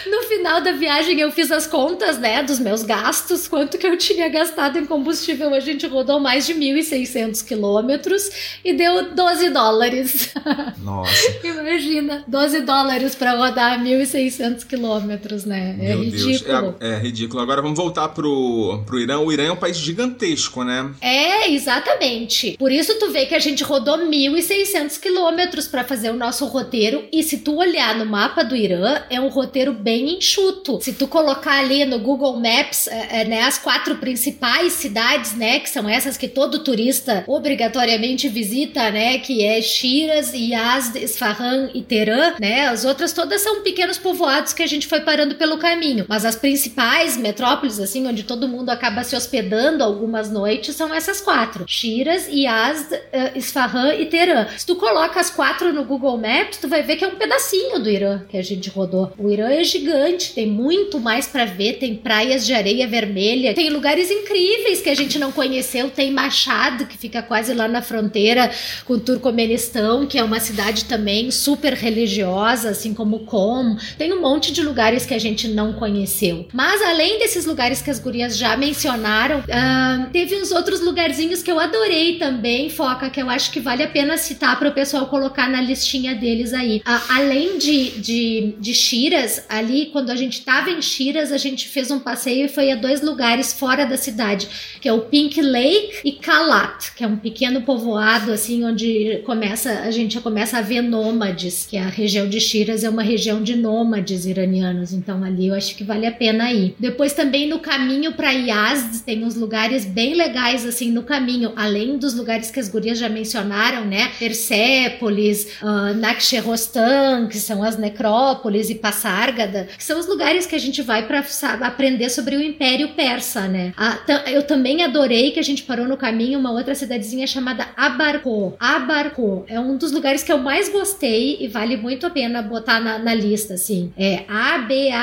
no final da viagem eu fiz as contas, né, dos meus gastos, quanto que eu tinha gastado em combustível. A gente rodou mais de 1.600 quilômetros e deu 12 dólares. Nossa. <laughs> Imagina, 12 dólares para rodar 1.600 quilômetros, né? É Meu ridículo. É, é, ridículo. Agora vamos voltar pro, pro Irã. O Irã é um país gigantesco, né? É, exatamente. Por isso tu vê que a gente rodou 1.600 quilômetros para fazer o nosso roteiro. E se tu olhar no mapa do Irã, é um roteiro bem enxuto. Se tu colocar ali no Google Maps, é, é, né, as quatro principais cidades, né, que são essas que todo turista obrigatoriamente visita, né, que é Shiraz, Yazd, Isfahan e Teherã, né? As outras todas são pequenos povoados que a gente foi parando pelo caminho, mas as principais metrópoles assim, onde todo mundo acaba se hospedando algumas noites, são essas quatro: Shiraz, Yazd, uh, Isfahan e Teherã. Se tu coloca as quatro no Google Maps, tu vai ver que é um pedacinho do Irã que a gente rodou. O Irã é gigante, tem muito mais para ver, tem praias de areia vermelha, tem lugares incríveis que a gente não conheceu, tem Machado, que fica quase lá na fronteira com o Turcomenistão, que é uma cidade também super religiosa, assim como Com. Tem um monte de lugares que a gente não conheceu. Mas além desses lugares que as gurias já mencionaram, uh, teve uns outros lugarzinhos que eu adorei também, Foca, que eu acho que vale a pena citar para o pessoal colocar na listinha deles aí. Uh, além de, de, de Shiras, ali quando a gente tava em Shiras, a gente fez um passeio e foi a dois lugares fora da cidade, que é o Pink Lake e Kalat, que é um pequeno povoado assim onde começa a gente começa a ver nômades, que a região de Shiraz é uma região de nômades iranianos, então ali eu acho que vale a pena ir. Depois também no caminho para Yazd tem uns lugares bem legais assim no caminho, além dos lugares que as gurias já mencionaram, né? Persépolis, uh, Nakhcherostan, que são as necrópolis e Passárgada, que são os lugares que a gente vai para aprender sobre o Império Persa, né? A, eu também adorei que a gente parou no caminho uma outra cidadezinha chamada Abarco. Abarco é um dos lugares que eu mais gostei e vale muito a pena botar na, na lista, assim. É A-B-A-R-K-O-O-H.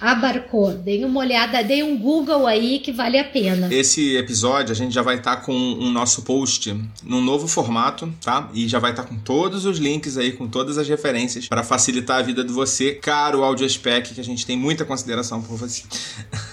Abarco. Deem uma olhada, deem um Google aí que vale a pena. Esse episódio a gente já vai estar tá com um nosso post num novo formato, tá? E já vai estar tá com todos os links aí, com todas as referências para facilitar a vida de você, caro audiospec, que a gente tem muita consideração por você.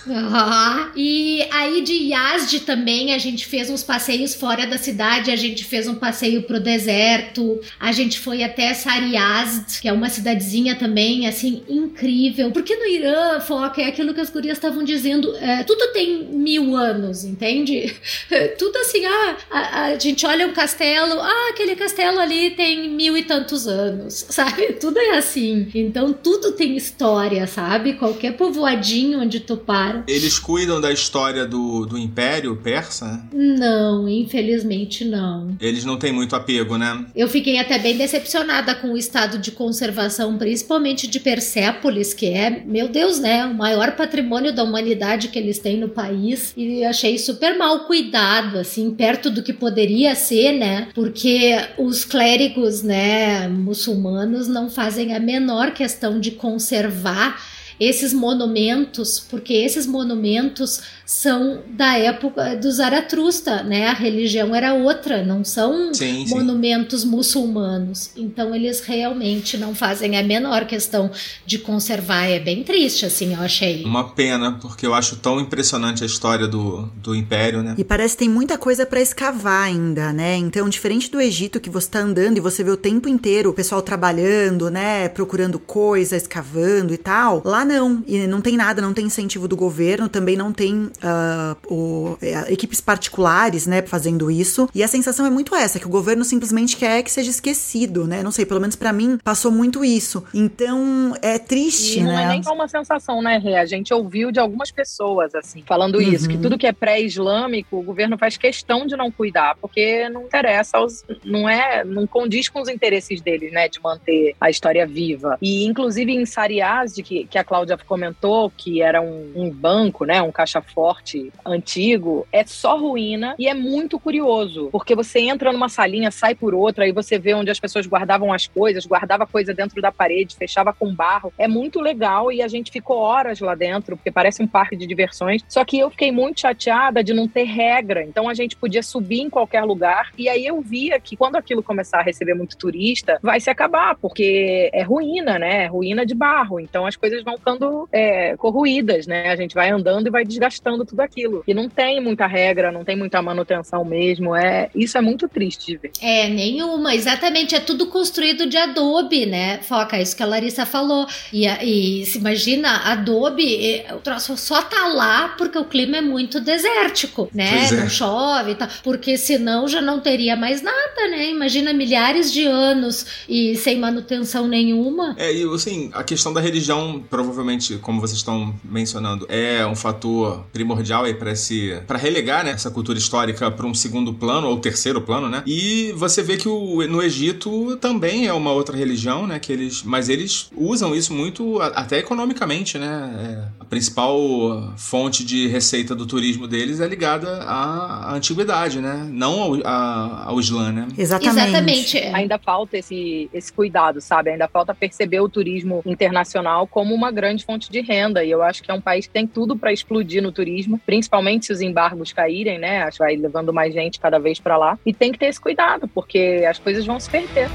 Ah, e aí de Yazd também a gente fez uns passeios fora da cidade, a gente fez um passeio pro deserto, a gente foi até Sariazd, que é uma cidadezinha também, assim, incrível. Porque no Irã, foca, é aquilo que as gurias estavam dizendo, é, tudo tem mil anos, entende? <laughs> tudo assim, ah, a, a, gente olha um castelo, ah, aquele castelo ali tem mil e tantos anos, <laughs> sabe? Tudo é assim. Então tudo tem história, sabe? Qualquer povoadinho onde tu para. Eles cuidam da história do, do Império Persa? Não, infelizmente não. Eles não têm muito apego, né? Eu fiquei até bem decepcionada com o estado de conservação, principalmente de Persépolis, que é, meu Deus, né? O maior patrimônio da humanidade que eles têm no país. E achei super mal cuidado, assim, perto do que poderia ser, né? Porque os clérigos, né, muçulmanos não fazem a menor questão de conservar esses monumentos, porque esses monumentos são da época do Zaratrusta, né? A religião era outra, não são sim, monumentos sim. muçulmanos. Então eles realmente não fazem a menor questão de conservar. É bem triste, assim, eu achei. Uma pena, porque eu acho tão impressionante a história do, do Império, né? E parece que tem muita coisa para escavar ainda, né? Então, diferente do Egito, que você tá andando e você vê o tempo inteiro o pessoal trabalhando, né? Procurando coisa, escavando e tal. Lá não. E não tem nada, não tem incentivo do governo, também não tem uh, o, é, equipes particulares, né, fazendo isso. E a sensação é muito essa, que o governo simplesmente quer que seja esquecido, né? Não sei, pelo menos para mim passou muito isso. Então é triste, e não é né? é nem só uma sensação, né, Rê? A gente ouviu de algumas pessoas, assim, falando uhum. isso, que tudo que é pré-islâmico, o governo faz questão de não cuidar, porque não interessa, aos, não é, não condiz com os interesses deles, né, de manter a história viva. E inclusive em Sariaz, de que, que a Cláudia comentou, que era um, um banco, né, um caixa forte antigo é só ruína e é muito curioso, porque você entra numa salinha, sai por outra e você vê onde as pessoas guardavam as coisas, guardava coisa dentro da parede, fechava com barro. É muito legal e a gente ficou horas lá dentro, porque parece um parque de diversões. Só que eu fiquei muito chateada de não ter regra, então a gente podia subir em qualquer lugar e aí eu via que quando aquilo começar a receber muito turista, vai se acabar, porque é ruína, né? É ruína de barro, então as coisas vão ficando é, corroídas, né? A gente vai andando e vai desgastando tudo aquilo. E não tem muita regra, não tem muita manutenção mesmo. É, isso é muito triste de ver. É, nenhuma. Exatamente. É tudo construído de Adobe, né? Foca, isso que a Larissa falou. E, e se imagina, Adobe, o troço só tá lá porque o clima é muito desértico, né? É. Não chove e tal. Porque senão já não teria mais nada, né? Imagina milhares de anos e sem manutenção nenhuma. É, e assim, a questão da religião, provavelmente, como vocês estão mencionando, é um fator primordial aí para esse para relegar né, essa cultura histórica para um segundo plano ou terceiro plano, né? E você vê que o, no Egito também é uma outra religião, né? Que eles, mas eles usam isso muito até economicamente, né? É, a principal fonte de receita do turismo deles é ligada à, à antiguidade, né? Não ao, a, ao Islã, né? Exatamente. Exatamente. Ainda falta esse, esse cuidado, sabe? Ainda falta perceber o turismo internacional como uma grande fonte de renda. E eu acho que é um país que tem tudo para explodir no turismo principalmente se os embargos caírem, né? Acho que vai levando mais gente cada vez para lá. E tem que ter esse cuidado, porque as coisas vão se perder.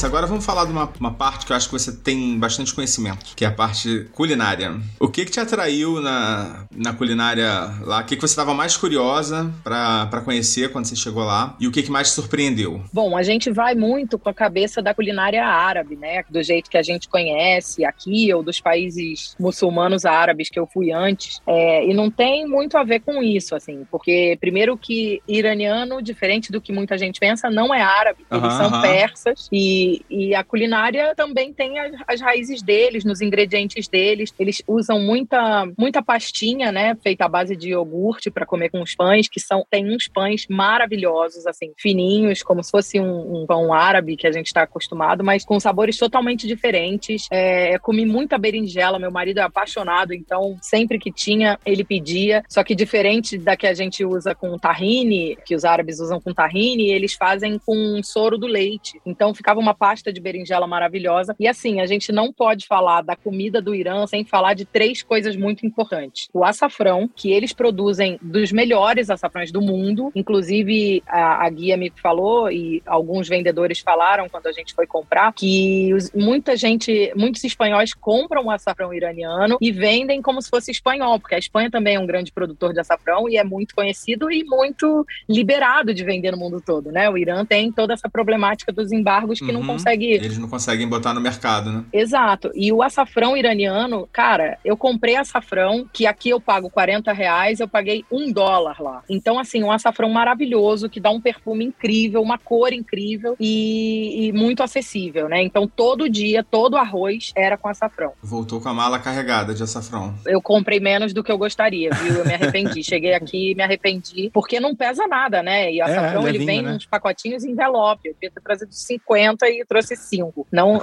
Larissa, agora vamos falar de uma, uma parte que eu acho que você tem bastante conhecimento, que é a parte culinária. O que que te atraiu na, na culinária lá? O que que você estava mais curiosa para conhecer quando você chegou lá? E o que que mais te surpreendeu? Bom, a gente vai muito com a cabeça da culinária árabe, né? Do jeito que a gente conhece aqui ou dos países muçulmanos árabes que eu fui antes. É, e não tem muito a ver com isso, assim, porque primeiro que iraniano, diferente do que muita gente pensa, não é árabe, eles são persas e, e a culinária também tem as, as, raízes deles, nos ingredientes deles. Eles usam muita, muita pastinha, né, feita à base de iogurte para comer com os pães, que são tem uns pães maravilhosos, assim, fininhos, como se fosse um, um pão árabe que a gente está acostumado, mas com sabores totalmente diferentes. É, comi muita berinjela, meu marido é apaixonado, então sempre que tinha ele pedia. Só que diferente da que a gente usa com tahine, que os árabes usam com tahine, eles fazem com soro do leite. Então ficava uma pasta de berinjela maravilhosa. E assim, a gente não pode falar da comida do Irã sem falar de três coisas muito importantes. O açafrão, que eles produzem dos melhores açafrões do mundo. Inclusive, a, a guia me falou e alguns vendedores falaram quando a gente foi comprar que os, muita gente, muitos espanhóis compram o açafrão iraniano e vendem como se fosse espanhol, porque a Espanha também é um grande produtor de açafrão e é muito conhecido e muito liberado de vender no mundo todo, né? O Irã tem toda essa problemática dos embargos que uhum. não consegue. Eles não conseguem botar no mercado, né? Exato. E o açafrão iraniano, cara, eu comprei açafrão, que aqui eu pago 40 reais, eu paguei um dólar lá. Então, assim, um açafrão maravilhoso, que dá um perfume incrível, uma cor incrível e, e muito acessível, né? Então, todo dia, todo arroz era com açafrão. Voltou com a mala carregada de açafrão. Eu comprei menos do que eu gostaria, viu? Eu me arrependi. <laughs> Cheguei aqui e me arrependi, porque não pesa nada, né? E o é, açafrão, é, ele vem né? uns pacotinhos em envelope. Eu devia ter trazido 50 e trouxe 5. Não,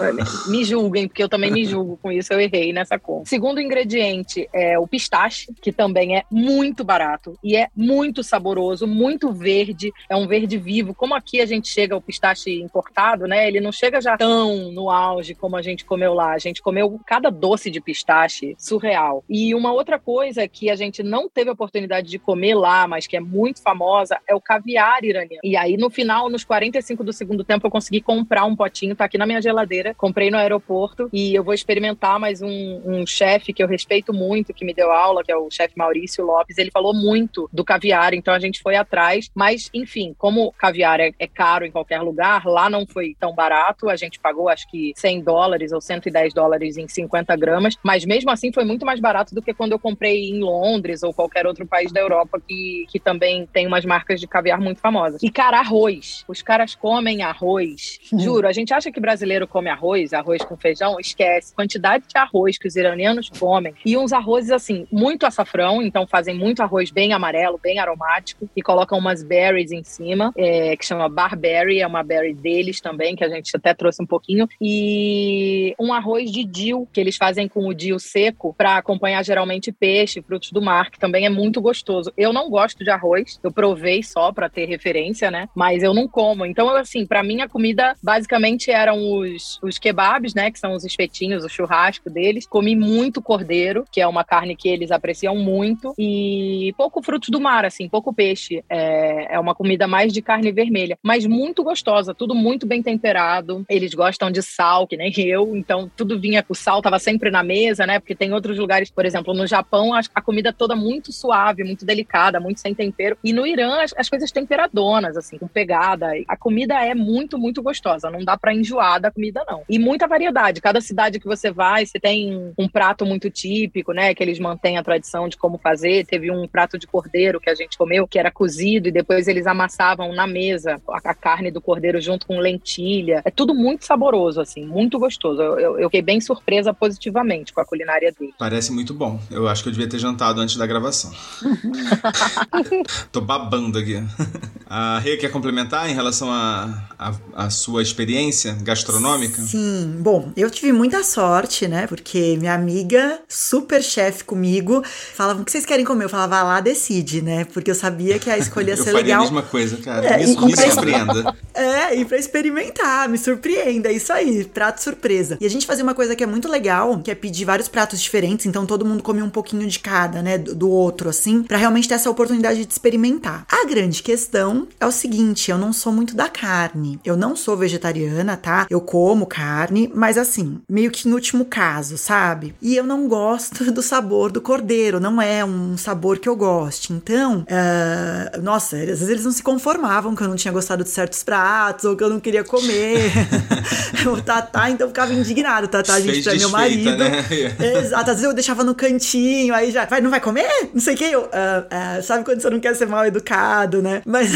me julguem, porque eu também me julgo com isso, eu errei nessa conta. Segundo ingrediente é o pistache, que também é muito barato e é muito saboroso, muito verde, é um verde vivo. Como aqui a gente chega ao pistache importado, né? Ele não chega já tão no auge como a gente comeu lá. A gente comeu cada doce de pistache surreal. E uma outra coisa que a gente não teve oportunidade de comer lá, mas que é muito famosa, é o caviar iraniano. E aí, no final, nos 45 do segundo tempo, eu consegui comprar um potinho, tá aqui na minha geladeira. Comprei no aeroporto e eu vou experimentar, mas um, um chefe que eu respeito muito, que me deu aula, que é o chefe Maurício Lopes, ele falou muito do caviar, então a gente foi atrás. Mas, enfim, como caviar é, é caro em qualquer lugar, lá não foi tão barato. A gente pagou, acho que 100 dólares ou 110 dólares em 50 gramas, mas mesmo assim foi muito mais barato do que quando eu comprei em Londres ou qualquer outro país da Europa que, que também tem umas marcas de caviar muito famosas. E, cara, arroz. Os caras comem arroz. <laughs> Juro, a gente acha que brasileiro come arroz, arroz com feijão, esquece. Quantidade de arroz que os iranianos comem. E uns arrozes, assim, muito açafrão, então fazem muito arroz bem amarelo, bem aromático, e colocam umas berries em cima, é, que chama barberry, é uma berry deles também, que a gente até trouxe um pouquinho. E um arroz de dill, que eles fazem com o dill seco, para acompanhar geralmente peixe, frutos do mar, que também é muito gostoso. Eu não gosto de arroz, eu provei só para ter referência, né? Mas eu não como. Então, assim, para mim a comida basicamente eram os, os kebabs, né? Que são os espetinhos, o churrasco deles. Comi muito cordeiro, que é uma carne que eles apreciam muito, e pouco frutos do mar, assim, pouco peixe. É, é uma comida mais de carne vermelha, mas muito gostosa, tudo muito bem temperado. Eles gostam de sal, que nem eu, então tudo vinha com sal, tava sempre na mesa, né? Porque tem outros lugares, por exemplo, no Japão, a, a comida toda muito suave, muito delicada, muito sem tempero. E no Irã, as, as coisas temperadonas, assim, com pegada. A comida é muito, muito gostosa. Não dá para enjoar da comida, não. E muita variedade. Cada cidade que você vai, você tem um prato muito típico, né? Que eles mantêm a tradição de como fazer. Teve um prato de cordeiro que a gente comeu, que era cozido, e depois eles amassavam na mesa a, a carne do cordeiro junto com lentilha. É tudo muito saboroso, assim, muito gostoso. Eu, eu, eu fiquei bem surpresa positivamente com a culinária dele. Parece muito bom. Eu acho que eu devia ter jantado antes da gravação. <laughs> Tô babando aqui. A <laughs> Rê quer complementar em relação à sua experiência gastronômica? Sim, bom, eu tive muita sorte, né? Porque minha amiga, super chefe comigo, falava: o que vocês querem comer? Eu falava, lá, decide, né? Porque eu sabia que a <laughs> escolha ia ser eu legal. a mesma coisa, cara. É, me, me surpreenda. <laughs> É, e pra experimentar, me surpreenda. É isso aí, prato surpresa. E a gente fazia uma coisa que é muito legal, que é pedir vários pratos diferentes, então todo mundo come um pouquinho de cada, né? Do, do outro, assim, para realmente ter essa oportunidade de experimentar. A grande questão é o seguinte: eu não sou muito da carne. Eu não sou vegetariana vegetariana, tá? Eu como carne, mas assim, meio que em último caso, sabe? E eu não gosto <laughs> do sabor do cordeiro, não é um sabor que eu goste. Então, uh, nossa, às vezes eles não se conformavam que eu não tinha gostado de certos pratos ou que eu não queria comer. <laughs> <laughs> o Tatá, então, ficava indignado. O Tatá, a gente, é meu marido. Né? Exato, às vezes eu deixava no cantinho, aí já, vai, não vai comer? Não sei o que. Eu, uh, uh, sabe quando você não quer ser mal educado, né? Mas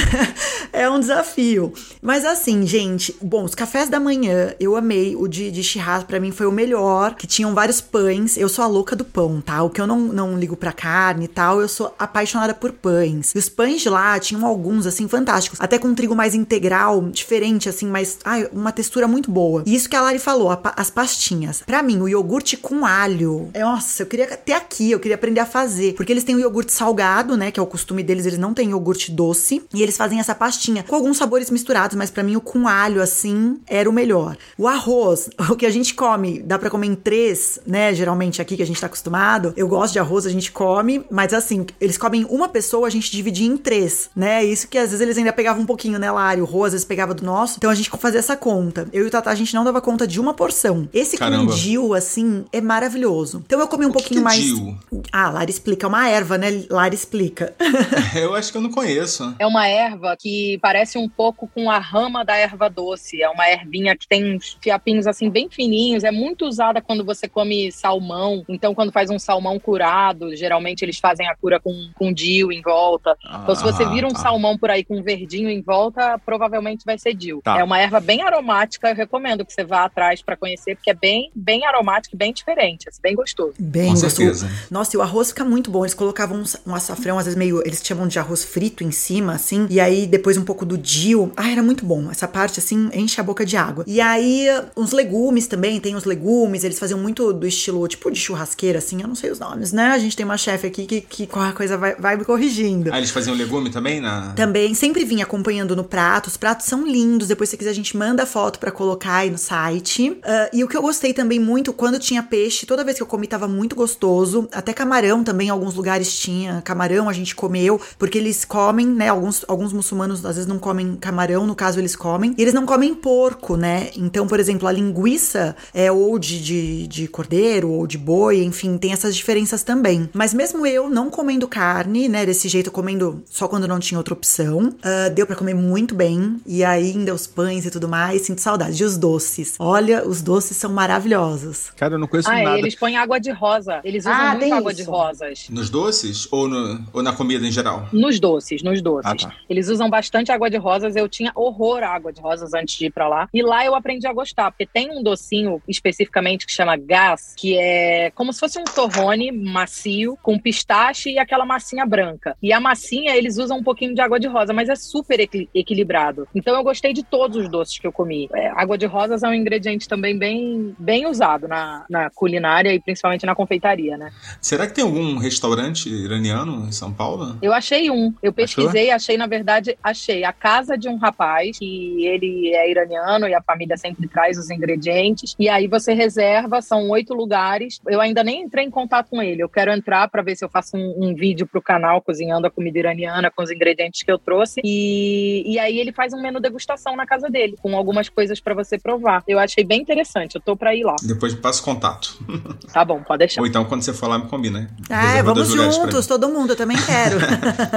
é um desafio. Mas assim, gente, bom, os cafés da manhã eu amei. O de, de churrasco pra mim foi o melhor, que tinham vários pães. Eu sou a louca do pão, tá? O que eu não, não ligo pra carne e tal, eu sou apaixonada por pães. E os pães de lá tinham alguns, assim, fantásticos. Até com trigo mais integral, diferente, assim, mas, ai, uma textura muito boa. E isso que a Lari falou, a, as pastinhas. Pra mim, o iogurte com alho. Nossa, eu queria ter aqui, eu queria aprender a fazer. Porque eles têm o iogurte salgado, né? Que é o costume deles, eles não têm iogurte doce. E eles fazem essa pastinha com alguns sabores misturados, mas para mim o com alho, assim, era o melhor. O arroz, <laughs> o que a gente come, dá para comer em três, né? Geralmente aqui que a gente tá acostumado. Eu gosto de arroz, a gente come, mas assim, eles comem uma pessoa, a gente dividia em três, né? Isso que às vezes eles ainda pegavam um pouquinho, né, Lário? O arroz às vezes pegava do nosso. Então a gente fazia essa conta. Eu e o Tata, a gente não dava conta de uma porção. Esse Caramba. com assim, é maravilhoso. Então eu comi um o pouquinho que que é mais. Ah, Lara explica. É uma erva, né? Lara explica. <laughs> eu acho que eu não conheço. É uma erva que parece um pouco com a rama da erva doce. É uma ervinha que tem uns fiapinhos assim bem fininhos. É muito usada quando você come salmão. Então, quando faz um salmão curado, geralmente eles fazem a cura com, com dill em volta. Ah, então, se você vira um tá. salmão por aí com um verdinho em volta, provavelmente vai ser dill. Tá. É uma erva bem aromática. Eu recomendo que você vá atrás para conhecer, porque é bem, bem aromática e bem diferente. É bem gostoso. Bem com gostoso. certeza. Nossa, e o arroz fica muito bom. Eles colocavam um, um açafrão, às vezes meio. Eles chamam de arroz frito em cima, assim. E aí depois um pouco do dill. Ah, era muito bom. Essa parte, assim, enche a boca de água. E aí, uns legumes também. Tem os legumes. Eles faziam muito do estilo, tipo de churrasqueira, assim. Eu não sei os nomes, né? A gente tem uma chefe aqui que, que qualquer coisa vai, vai me corrigindo. Ah, eles faziam legume também? Na... Também. Sempre vinha acompanhando no prato. Os pratos são lindos. Depois, se quiser, a gente manda foto para colocar aí no site. Uh, e o que eu gostei também muito, quando tinha peixe, toda vez que eu comi, tava muito gostoso. Até camarão também, em alguns lugares tinha. Camarão a gente comeu, porque eles comem, né? Alguns, alguns muçulmanos às vezes não comem camarão, no caso eles comem. E eles não comem porco, né? Então, por exemplo, a linguiça é ou de, de, de cordeiro ou de boi, enfim, tem essas diferenças também. Mas mesmo eu não comendo carne, né? Desse jeito, comendo só quando não tinha outra opção, uh, deu para comer muito bem. E ainda os pães e tudo mais, sinto saudade. E os doces. Olha, os doces são maravilhosos. Cara, eu não conheço ah, nada. eles põem água de rosa. Eles usam ah, muito água isso. de rosas. Nos doces ou, no, ou na comida em geral? Nos doces, nos doces. Ah, tá. Eles usam bastante água de rosas. Eu tinha horror à água de rosas antes de ir pra lá. E lá eu aprendi a gostar, porque tem um docinho especificamente que chama gás, que é como se fosse um torrone macio, com pistache e aquela massinha branca. E a massinha, eles usam um pouquinho de água de rosa, mas é super equi equilibrado. Então eu gostei de todos os doces que eu comi. É, água de rosas é um ingrediente também bem, bem usado na, na culinária e principalmente na confeitaria, né? Será que tem algum restaurante iraniano em São Paulo? Eu achei um. Eu pesquisei, Achou? achei, na verdade, achei a casa de um rapaz que ele é iraniano e a família sempre traz os ingredientes. E aí você reserva, são oito lugares. Eu ainda nem entrei em contato com ele. Eu quero entrar para ver se eu faço um, um vídeo pro canal cozinhando a comida iraniana com os ingredientes que eu trouxe. E, e aí ele faz um menu degustação na casa dele, com algumas coisas para você provar. Eu achei bem interessante. Eu tô para ir lá. Depois passa contato. <laughs> Tá bom, pode deixar. Ou então quando você for lá me combina. Ah, é, vamos juntos, todo mundo, eu também quero.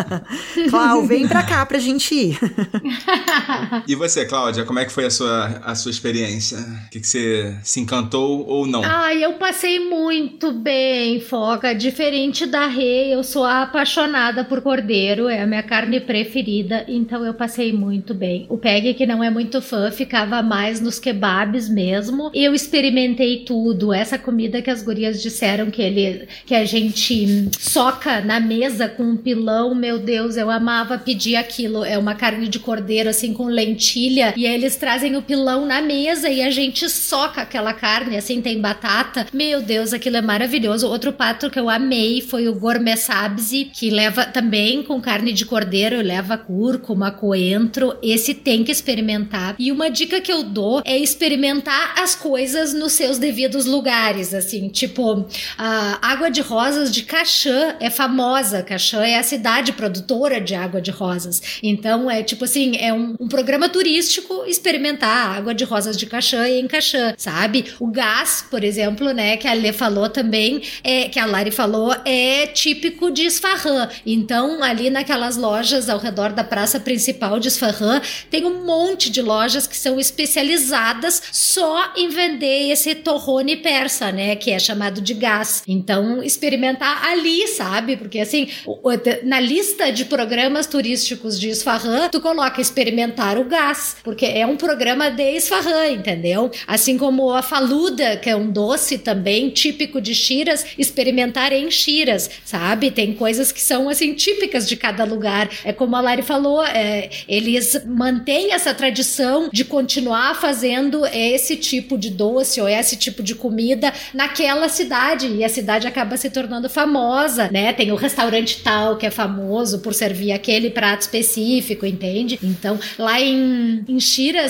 <laughs> Clau, vem pra cá pra gente ir. e você, Cláudia, como é que foi a sua, a sua experiência? O que, que você se encantou ou não? Ai, eu passei muito bem, Foca. Diferente da Rei, eu sou apaixonada por cordeiro, é a minha carne preferida, então eu passei muito bem. O Peg, que não é muito fã, ficava mais nos kebabs mesmo. Eu experimentei tudo, essa comida que as gurias disseram que ele que a gente soca na mesa com um pilão, meu Deus, eu amava pedir aquilo. É uma carne de cordeiro assim com lentilha e eles trazem o pilão na mesa e a gente soca aquela carne, assim tem batata. Meu Deus, aquilo é maravilhoso. Outro prato que eu amei foi o gourmet sabzi, que leva também com carne de cordeiro, leva cúrcuma, coentro. Esse tem que experimentar. E uma dica que eu dou é experimentar as coisas nos seus devidos lugares, assim, tipo, a água de rosas de Caxã é famosa. Caxã é a cidade produtora de água de rosas. Então, é tipo assim, é um, um programa turístico experimentar água de rosas de caixã em caixã, sabe? O gás, por exemplo, né, que a Lê falou também, é, que a Lari falou, é típico de Isfahan. Então, ali naquelas lojas ao redor da praça principal de Isfahan, tem um monte de lojas que são especializadas só em vender esse torrone persa, né, que é chamado de gás. Então, experimentar ali, sabe? Porque assim, na lista de programas turísticos de Isfahan, tu coloca experimentar o gás, porque é um programa de Isfahan, entendeu? Assim como a faluda, que é um doce também típico de Shiraz, experimentar em Shiraz, sabe? Tem coisas que são assim típicas de cada lugar. É como a Lari falou, é, eles mantêm essa tradição de continuar fazendo esse tipo de doce ou esse tipo de comida naquela cidade e a cidade acaba se tornando famosa, né? Tem o restaurante tal que é famoso por servir aquele prato específico, entende? Então, lá em, em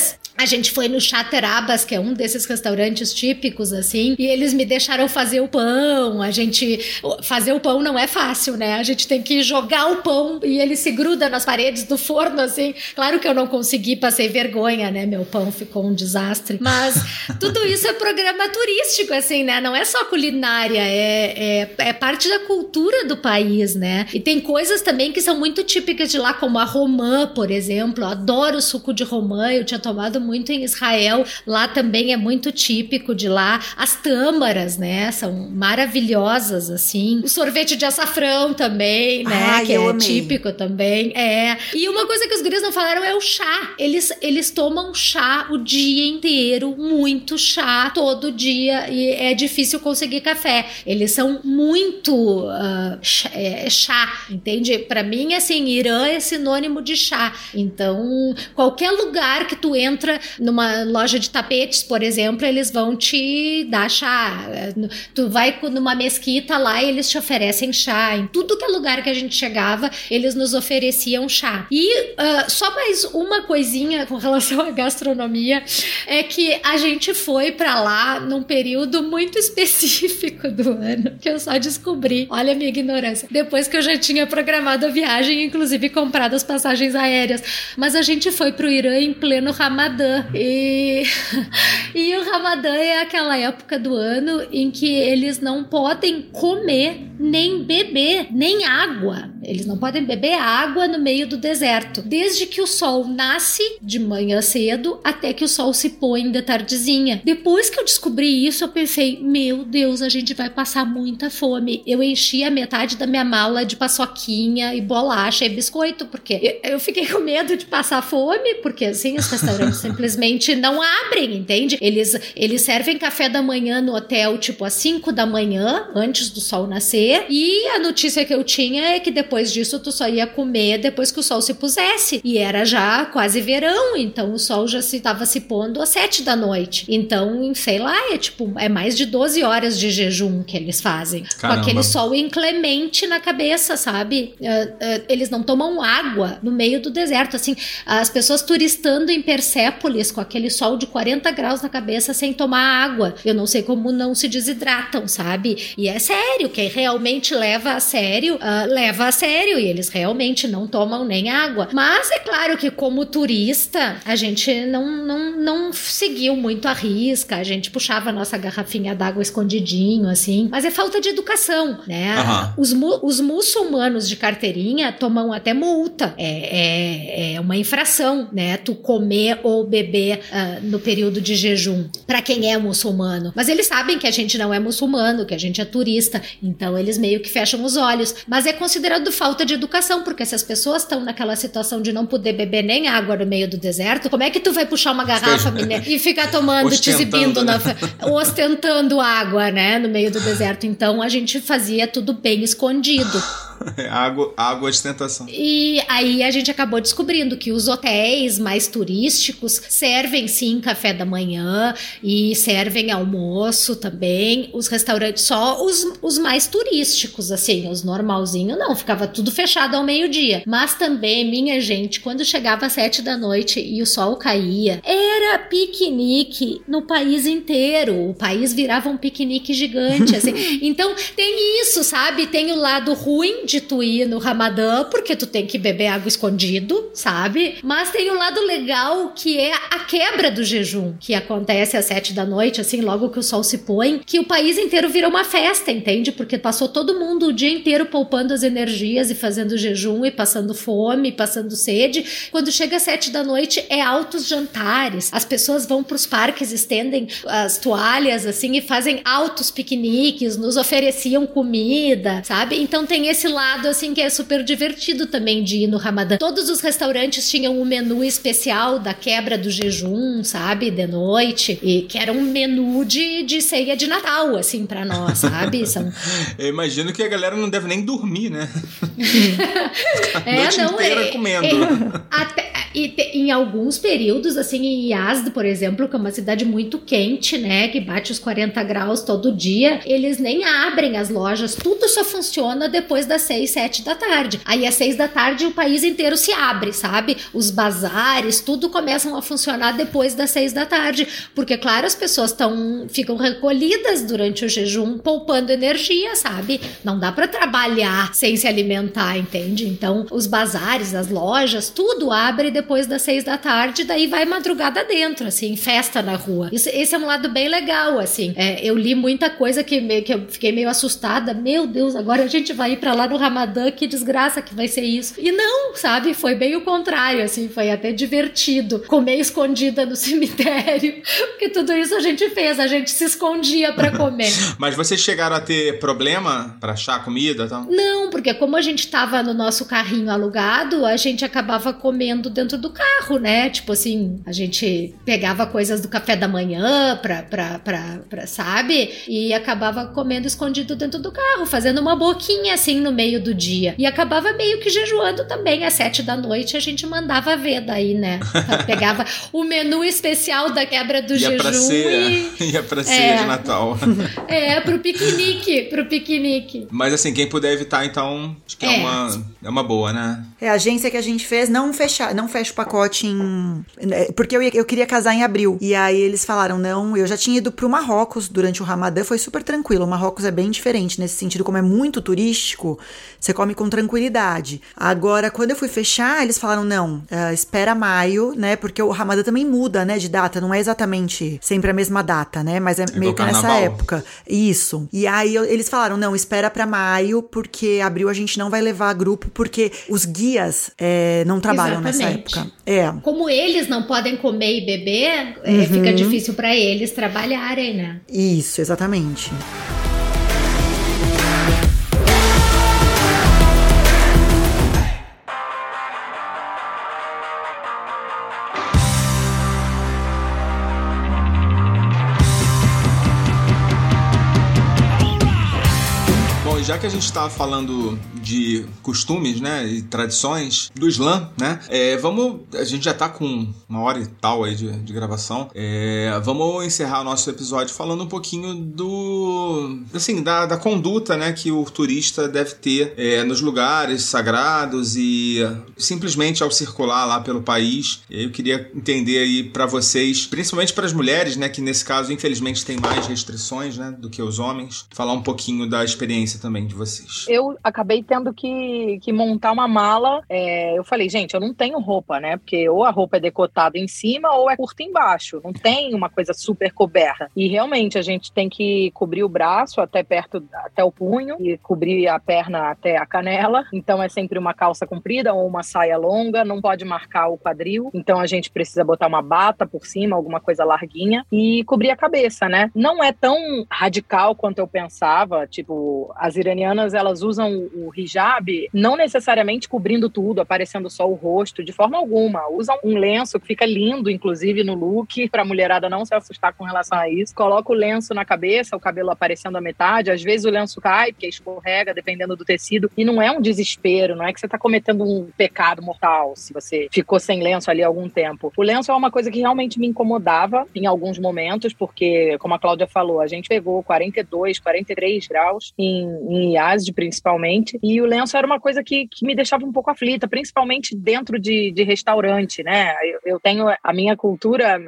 Shiraz, a gente foi no Chaterabas, que é um desses restaurantes típicos, assim, e eles me deixaram fazer o pão. A gente. Fazer o pão não é fácil, né? A gente tem que jogar o pão e ele se gruda nas paredes do forno, assim. Claro que eu não consegui, passei vergonha, né? Meu pão ficou um desastre. Mas <laughs> tudo isso é programa turístico, assim, né? Não é só culinária, é, é, é parte da cultura do país, né? E tem coisas também que são muito típicas de lá, como a romã, por exemplo. Eu adoro o suco de romã, eu tinha tomado muito em Israel. Lá também é muito típico de lá. As tâmaras, né? São maravilhosas, assim. O sorvete de açafrão também, né? Ai, que é amei. típico também. É. E uma coisa que os guris não falaram é o chá. Eles, eles tomam chá o dia inteiro, muito chá, todo dia. E é difícil conseguir café. Eles são muito uh, chá, é, chá, entende? Para mim, assim, Irã é sinônimo de chá. Então, qualquer lugar que tu entra numa loja de tapetes, por exemplo, eles vão te dar chá. Tu vai numa mesquita lá e eles te oferecem chá. Em tudo que é lugar que a gente chegava, eles nos ofereciam chá. E uh, só mais uma coisinha com relação à gastronomia é que a gente foi para lá num período muito <laughs> específico do ano que eu só descobri. Olha a minha ignorância. Depois que eu já tinha programado a viagem, inclusive comprado as passagens aéreas. Mas a gente foi pro Irã em pleno Ramadã. E, <laughs> e o Ramadã é aquela época do ano em que eles não podem comer nem beber nem água. Eles não podem beber água no meio do deserto. Desde que o sol nasce de manhã cedo até que o sol se põe de tardezinha. Depois que eu descobri isso, eu pensei: meu Deus, a gente vai passar muita fome. Eu enchi a metade da minha mala de paçoquinha e bolacha e biscoito, porque eu fiquei com medo de passar fome, porque assim, os <laughs> restaurantes simplesmente não abrem, entende? Eles, eles servem café da manhã no hotel, tipo às 5 da manhã, antes do sol nascer, e a notícia que eu tinha é que depois disso tu só ia comer depois que o sol se pusesse. E era já quase verão, então o sol já se estava se pondo às 7 da noite. Então, sei lá, é tipo, é mais de 12 horas de jejum que eles fazem. Caramba. Com aquele sol inclemente na cabeça, sabe? Uh, uh, eles não tomam água no meio do deserto. Assim, as pessoas turistando em Com aquele sol de 40 graus na cabeça sem tomar água. Eu não sei como não se desidratam, sabe? E é sério, quem realmente leva a sério, uh, leva a sério. E eles realmente não tomam nem água. Mas é claro que, como turista, a gente não, não, não seguiu muito a risca. A gente puxava a nossa garrafinha d'água escondidinho, assim. Mas é falta de educação, né? Aham. Os, mu- os muçulmanos de carteirinha tomam até multa. É, é, é uma infração, né? Tu comer ou beber ah, no período de jejum. Pra quem é muçulmano. Mas eles sabem que a gente não é muçulmano, que a gente é turista. Então eles meio que fecham os olhos. Mas é considerado falta de educação, porque se as pessoas estão naquela situação de não poder beber nem água no meio do deserto, como é que tu vai puxar uma garrafa e ficar tomando, te exibindo, né? na, ostentando água, né, no meio do deserto. Então a gente fazia tudo bem escondido. <laughs> água, água de tentação. E aí a gente acabou descobrindo que os hotéis mais turísticos servem sim café da manhã e servem almoço também. Os restaurantes, só os, os mais turísticos, assim, os normalzinhos, não, ficava tudo fechado ao meio-dia. Mas também, minha gente, quando chegava às sete da noite e o sol caía, era era piquenique no país inteiro. O país virava um piquenique gigante, assim. <laughs> então tem isso, sabe? Tem o lado ruim de tu ir no Ramadã, porque tu tem que beber água escondido, sabe? Mas tem o lado legal que é a quebra do jejum, que acontece às sete da noite, assim, logo que o sol se põe, que o país inteiro vira uma festa, entende? Porque passou todo mundo o dia inteiro poupando as energias e fazendo jejum e passando fome, passando sede. Quando chega às sete da noite, é altos jantares. As pessoas vão para os parques, estendem as toalhas, assim, e fazem altos piqueniques, nos ofereciam comida, sabe? Então tem esse lado, assim, que é super divertido também de ir no Ramadã. Todos os restaurantes tinham um menu especial da quebra do jejum, sabe? De noite. E que era um menu de, de ceia de Natal, assim, para nós, sabe? <laughs> São... Eu imagino que a galera não deve nem dormir, né? <laughs> <laughs> é, não, inteira é, comendo. É, até, e te, em alguns períodos, assim, em Yazd, por exemplo, que é uma cidade muito quente, né, que bate os 40 graus todo dia, eles nem abrem as lojas, tudo só funciona depois das 6, 7 da tarde. Aí às 6 da tarde o país inteiro se abre, sabe? Os bazares, tudo começam a funcionar depois das 6 da tarde, porque claro, as pessoas estão ficam recolhidas durante o jejum, poupando energia, sabe? Não dá para trabalhar sem se alimentar, entende? Então, os bazares, as lojas, tudo abre depois depois das seis da tarde, daí vai madrugada dentro, assim, festa na rua. Isso, esse é um lado bem legal, assim. É, eu li muita coisa que, me, que eu fiquei meio assustada. Meu Deus, agora a gente vai ir pra lá no Ramadã, que desgraça que vai ser isso. E não, sabe? Foi bem o contrário, assim, foi até divertido. Comer escondida no <laughs> cemitério, porque tudo isso a gente fez, a gente se escondia para <laughs> comer. Mas vocês chegaram a ter problema para achar comida e tal? Não, porque como a gente tava no nosso carrinho alugado, a gente acabava comendo dentro dentro do carro, né? Tipo assim, a gente pegava coisas do café da manhã pra, pra, pra, pra sabe? E acabava comendo escondido dentro do carro, fazendo uma boquinha assim no meio do dia. E acabava meio que jejuando também. Às sete da noite a gente mandava ver daí, né? <laughs> Pegava o menu especial da quebra do ia jejum pra ceia, e... <laughs> Ia pra ceia É. de Natal. <laughs> É, pro piquenique, pro piquenique. Mas assim, quem puder evitar, então, acho que é, É. uma, é uma boa, né? É, a agência que a gente fez não fechar, não fecha o pacote em. né, Porque eu, ia- eu queria casar em abril. E aí eles falaram, não, eu já tinha ido pro Marrocos durante o Ramadã, foi super tranquilo. O Marrocos é bem diferente nesse sentido, como é muito turístico, você come com tranquilidade. Agora, quando eu fui fechar, eles falaram, não, ah, espera maio, né? Porque o Ramadã também muda, né, de data, não é exatamente sempre a mesma data, né? Mas é, meio igual que nessa época. Isso. E aí eu- eles falaram, não, espera pra maio, porque abril a gente não vai levar grupo, porque os guias é, não trabalham nessa Exatamente. Época. É. Como eles não podem comer e beber, é, fica difícil pra eles trabalharem, né? Isso, exatamente. Já que a gente tá falando de costumes, né, e tradições do Islã, né, é, vamos, a gente já tá com uma hora e tal aí de, de gravação, é, vamos encerrar o nosso episódio falando um pouquinho do, assim, da, da conduta, né, que o turista deve ter é, nos lugares sagrados e simplesmente ao circular lá pelo país. Aí eu queria entender aí pra vocês, principalmente para as mulheres, né, que nesse caso infelizmente tem mais restrições, né, do que os homens, falar um pouquinho da experiência também de vocês. Eu acabei tendo que, que montar uma mala. é, eu falei, gente, eu não tenho roupa, né? Porque ou a roupa é decotada em cima ou é curta embaixo. Não tem uma coisa super coberta. E realmente a gente tem que cobrir o braço até perto, até o punho e cobrir a perna até a canela. Então é sempre uma calça comprida ou uma saia longa. Não pode marcar o quadril. Então a gente precisa botar uma bata por cima, alguma coisa larguinha e cobrir a cabeça, né? Não é tão radical quanto eu pensava. Tipo, as iranianas elas usam o hijab não necessariamente cobrindo tudo, aparecendo só o rosto, de forma alguma. Usam um lenço que fica lindo, inclusive no look, para a mulherada não se assustar com relação a isso. Coloca o lenço na cabeça, o cabelo aparecendo à metade. Às vezes o lenço cai, porque escorrega, dependendo do tecido. E não é um desespero, não é que você está cometendo um pecado mortal se você ficou sem lenço ali algum tempo. O lenço é uma coisa que realmente me incomodava em alguns momentos, porque, como a Cláudia falou, a gente pegou 42, 43 graus em, em IASD principalmente, e o lenço era uma coisa que, que me deixava um pouco aflita, principalmente dentro de, de restaurante, né? Eu, eu tenho a minha cultura,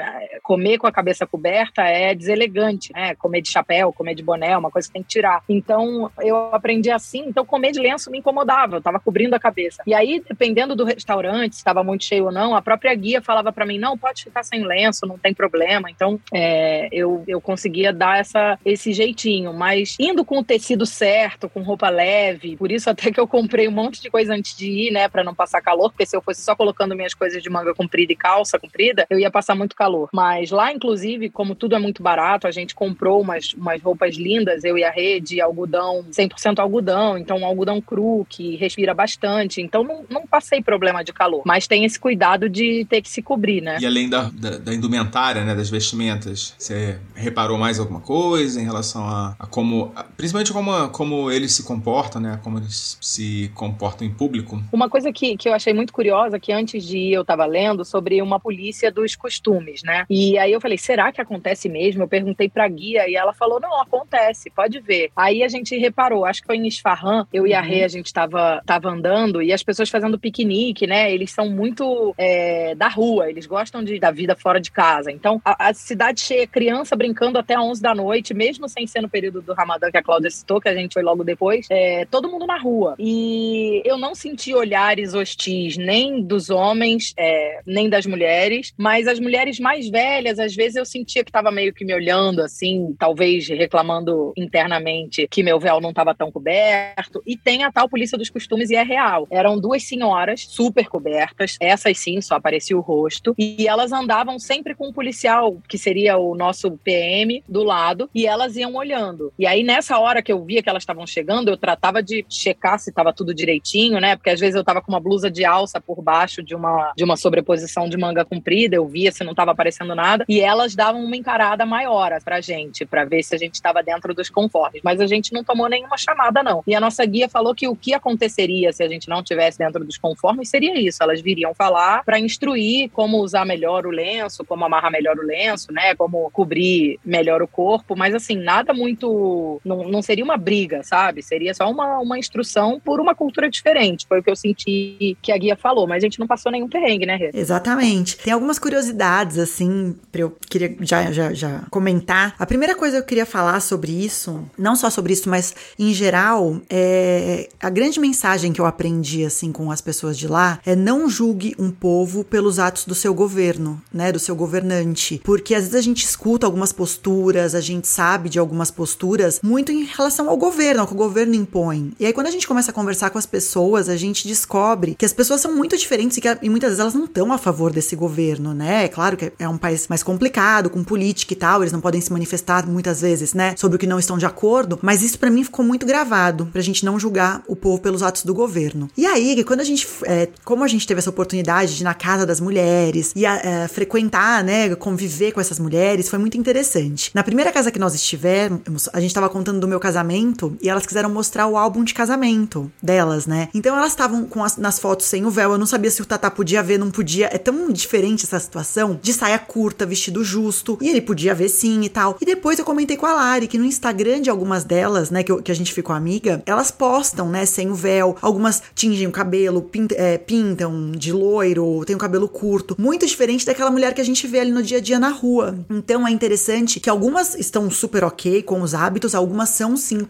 comer com a cabeça coberta é deselegante, né? Comer de chapéu, comer de boné, é uma coisa que tem que tirar. Então, eu aprendi assim, então comer de lenço me incomodava, eu tava cobrindo a cabeça. E aí, dependendo do restaurante, se estava muito cheio ou não, a própria guia falava para mim, não, pode ficar sem lenço, não tem problema. Então, é, eu, eu conseguia dar essa, esse jeitinho, mas indo com o tecido certo, com roupa leve, por isso até que eu comprei um monte de coisa antes de ir, né, para não passar calor, porque se eu fosse só colocando minhas coisas de manga comprida e calça comprida, eu ia passar muito calor. Mas lá, inclusive, como tudo é muito barato, a gente comprou umas, umas roupas lindas, eu e a rede, algodão, 100% algodão, então um algodão cru, que respira bastante. Então não, não passei problema de calor, mas tem esse cuidado de ter que se cobrir, né? E além da, da, da indumentária, né, das vestimentas, você reparou mais alguma coisa em relação a, a como, a, principalmente como, como eles se comportam, né, como eles se comportam em público? Uma coisa que, que eu achei muito curiosa, que antes de ir eu estava lendo sobre uma polícia dos costumes, né? E aí eu falei, será que acontece mesmo? Eu perguntei pra guia e ela falou, não, acontece, pode ver. Aí a gente reparou, acho que foi em Isfahan, eu e a uhum. Rê, a gente tava, tava andando e as pessoas fazendo piquenique, né? Eles são muito é, da rua, eles gostam de, da vida fora de casa. Então, a, a, cidade cheia, criança brincando até 11 da noite, mesmo sem ser no período do Ramadã que a Cláudia citou, que a gente foi logo depois, é, todo mundo na rua. E eu não senti olhares hostis nem dos homens, é, nem das mulheres, mas as mulheres mais velhas, às vezes eu sentia que estava meio que me olhando, assim, talvez reclamando internamente que meu véu não estava tão coberto. E tem a tal polícia dos costumes e é real. Eram duas senhoras super cobertas, essas sim, só aparecia o rosto, e elas andavam sempre com um policial, que seria o nosso PM, do lado, e elas iam olhando. E aí, nessa hora que eu via que elas estavam chegando, eu tratava de checar se estava tudo direitinho, né? Porque às vezes eu estava com uma blusa de alça por baixo de uma, de uma sobreposição de manga comprida, eu via se não estava aparecendo nada, e elas davam uma encarada maior pra gente, para ver se a gente estava dentro dos conformes. Mas a gente não tomou nenhuma chamada, não. E a nossa guia falou que o que aconteceria se a gente não tivesse dentro dos conformes seria isso. Elas viriam falar para instruir como usar melhor o lenço, como amarrar melhor o lenço, né? Como cobrir melhor o corpo, mas assim, nada muito. Não, não seria uma briga, sabe? Seria só uma, uma instrução por uma cultura diferente. Foi o que eu senti que a guia falou, mas a gente não passou nenhum perrengue, né, Rê? Exatamente. Tem algumas curiosidades, assim, pra eu queria já, já, já comentar. A primeira coisa que eu queria falar sobre isso, não só sobre isso, mas em geral, é a grande mensagem que eu aprendi, assim, com as pessoas de lá é não julgue um povo pelos atos do seu governo, né, do seu governante. Porque às vezes a gente escuta algumas posturas, a gente sabe de algumas posturas muito em relação ao governo, ao que o governo impõe. E aí quando a gente começa a conversar com as pessoas, a gente descobre que as pessoas são muito diferentes e que e muitas vezes elas não estão a favor desse governo, né? É claro que é um país mais complicado, com política e tal, eles não podem se manifestar muitas vezes, né, sobre o que não estão de acordo, mas isso para mim ficou muito gravado, pra gente não julgar o povo pelos atos do governo. E aí, quando a gente, é, como a gente teve essa oportunidade de ir na casa das mulheres e é, frequentar, né, conviver com essas mulheres, foi muito interessante. Na primeira casa que nós estivemos, a gente tava contando do meu casamento e elas quiseram mostrar o álbum de casamento delas, né? Então elas estavam nas fotos sem o véu, eu não sabia se o Tata podia ver, não podia. É tão diferente essa situação de saia curta, vestido justo, e ele podia ver sim e tal. E depois eu comentei com a Lari que no Instagram de algumas delas, né, que, eu, que a gente ficou amiga, elas postam, né, sem o véu, algumas tingem o cabelo, pint, é, pintam de loiro, tem o cabelo curto, muito diferente daquela mulher que a gente vê ali no dia a dia na rua. Então é interessante que algumas estão super ok com os hábitos, algumas são sim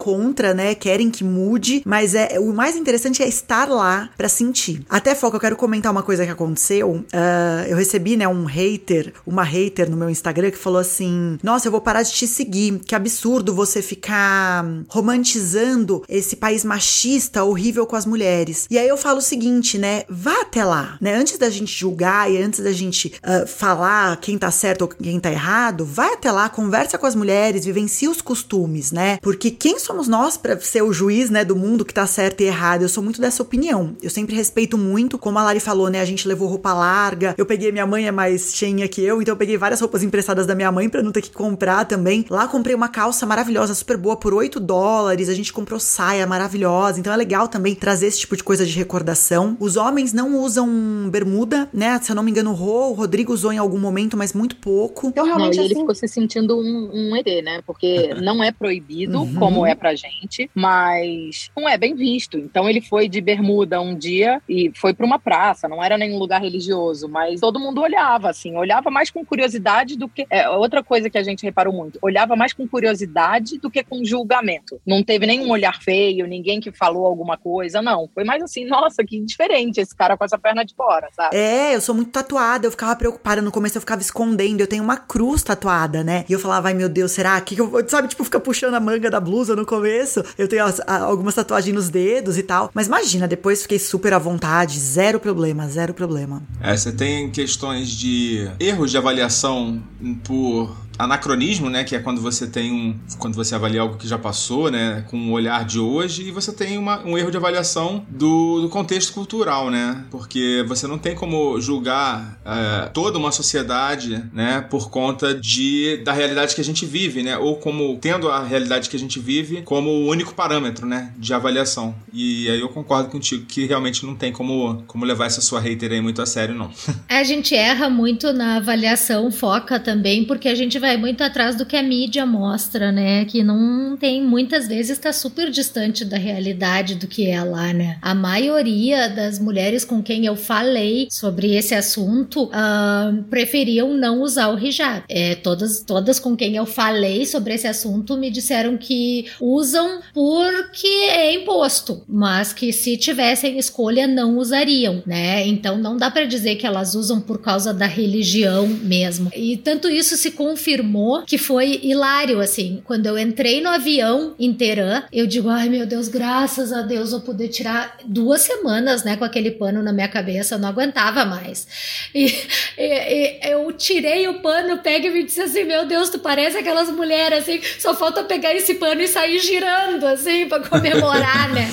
contra, né, querem que mude, mas é o mais interessante é estar lá para sentir. Até foca, eu quero comentar uma coisa que aconteceu. Uh, eu recebi, né, um hater, uma hater no meu Instagram que falou assim: Nossa, eu vou parar de te seguir. Que absurdo você ficar romantizando esse país machista horrível com as mulheres. E aí eu falo o seguinte, né? Vá até lá, né? Antes da gente julgar e antes da gente uh, falar quem tá certo ou quem tá errado, vai até lá, conversa com as mulheres, vivencia os costumes, né? Porque quem somos nós para ser o juiz, né, do mundo que tá certo e errado? Eu sou muito dessa opinião. Eu sempre respeito muito, como a Lari falou, né? A gente levou roupa larga. Eu peguei minha mãe é mais cheinha que eu, então eu peguei várias roupas emprestadas da minha mãe para não ter que comprar também. Lá comprei uma calça maravilhosa, super boa, por 8 dólares. A gente comprou saia maravilhosa. Então é legal também trazer esse tipo de coisa de recordação. Os homens não usam bermuda, né? Se eu não me engano, o Rô, o Rodrigo usou em algum momento, mas muito pouco. Então, realmente, não, e assim... ele ficou se sentindo um, um ET, né? Porque <laughs> não é proibido, uhum. como é pra gente, mas não é bem visto. Então, ele foi de bermuda um dia e foi para uma praça, não era nenhum lugar religioso, mas todo mundo olhava, assim, olhava mais com curiosidade do que. É, outra coisa que a gente reparou muito, olhava mais com curiosidade do que com julgamento. Não teve nenhum olhar feio, ninguém que falou alguma coisa, não. Foi mais assim, <laughs> nossa, que diferente esse cara com essa perna de fora, sabe? É, eu sou muito tatuada, eu ficava preocupada no começo, eu ficava escondendo. Eu tenho uma cruz tatuada, né? E eu falava, ai meu Deus, será que eu sabe, tipo, fica puxando a manga da blusa no começo? Eu tenho as, a, algumas tatuagens nos dedos e tal. Mas imagina, depois fiquei super à vontade, zero problema, zero problema. É, você tem questões de erros de avaliação por anacronismo, né, que é quando você tem um, quando você avalia algo que já passou, né, com o olhar de hoje, e você tem uma, um erro de avaliação do, do, contexto cultural, né, porque você não tem como julgar é, toda uma sociedade, né, por conta de da realidade que a gente vive, né, ou como tendo a realidade que a gente vive como o único parâmetro, né, de avaliação. E aí eu concordo contigo que realmente não tem como como levar essa sua hater aí muito a sério, não. <laughs> A gente erra muito na avaliação, foca também, porque a gente vai vai muito atrás do que a mídia mostra, né? Que não tem, muitas vezes está super distante da realidade do que é lá, né? A maioria das mulheres com quem eu falei sobre esse assunto uh, preferiam não usar o hijab. É, todas, todas com quem eu falei sobre esse assunto me disseram que usam porque é imposto, mas que se tivessem escolha não usariam, né? Então não dá para dizer que elas usam por causa da religião mesmo. E tanto isso se confirma confirmou que foi hilário, assim. Quando eu entrei no avião em Teherã, eu digo, ai meu Deus, graças a Deus eu poder tirar duas semanas, né, com aquele pano na minha cabeça, eu não aguentava mais. E, e, e eu tirei o pano, pega e me disse assim, meu Deus, tu parece aquelas mulheres, assim, só falta pegar esse pano e sair girando, assim, pra comemorar, né?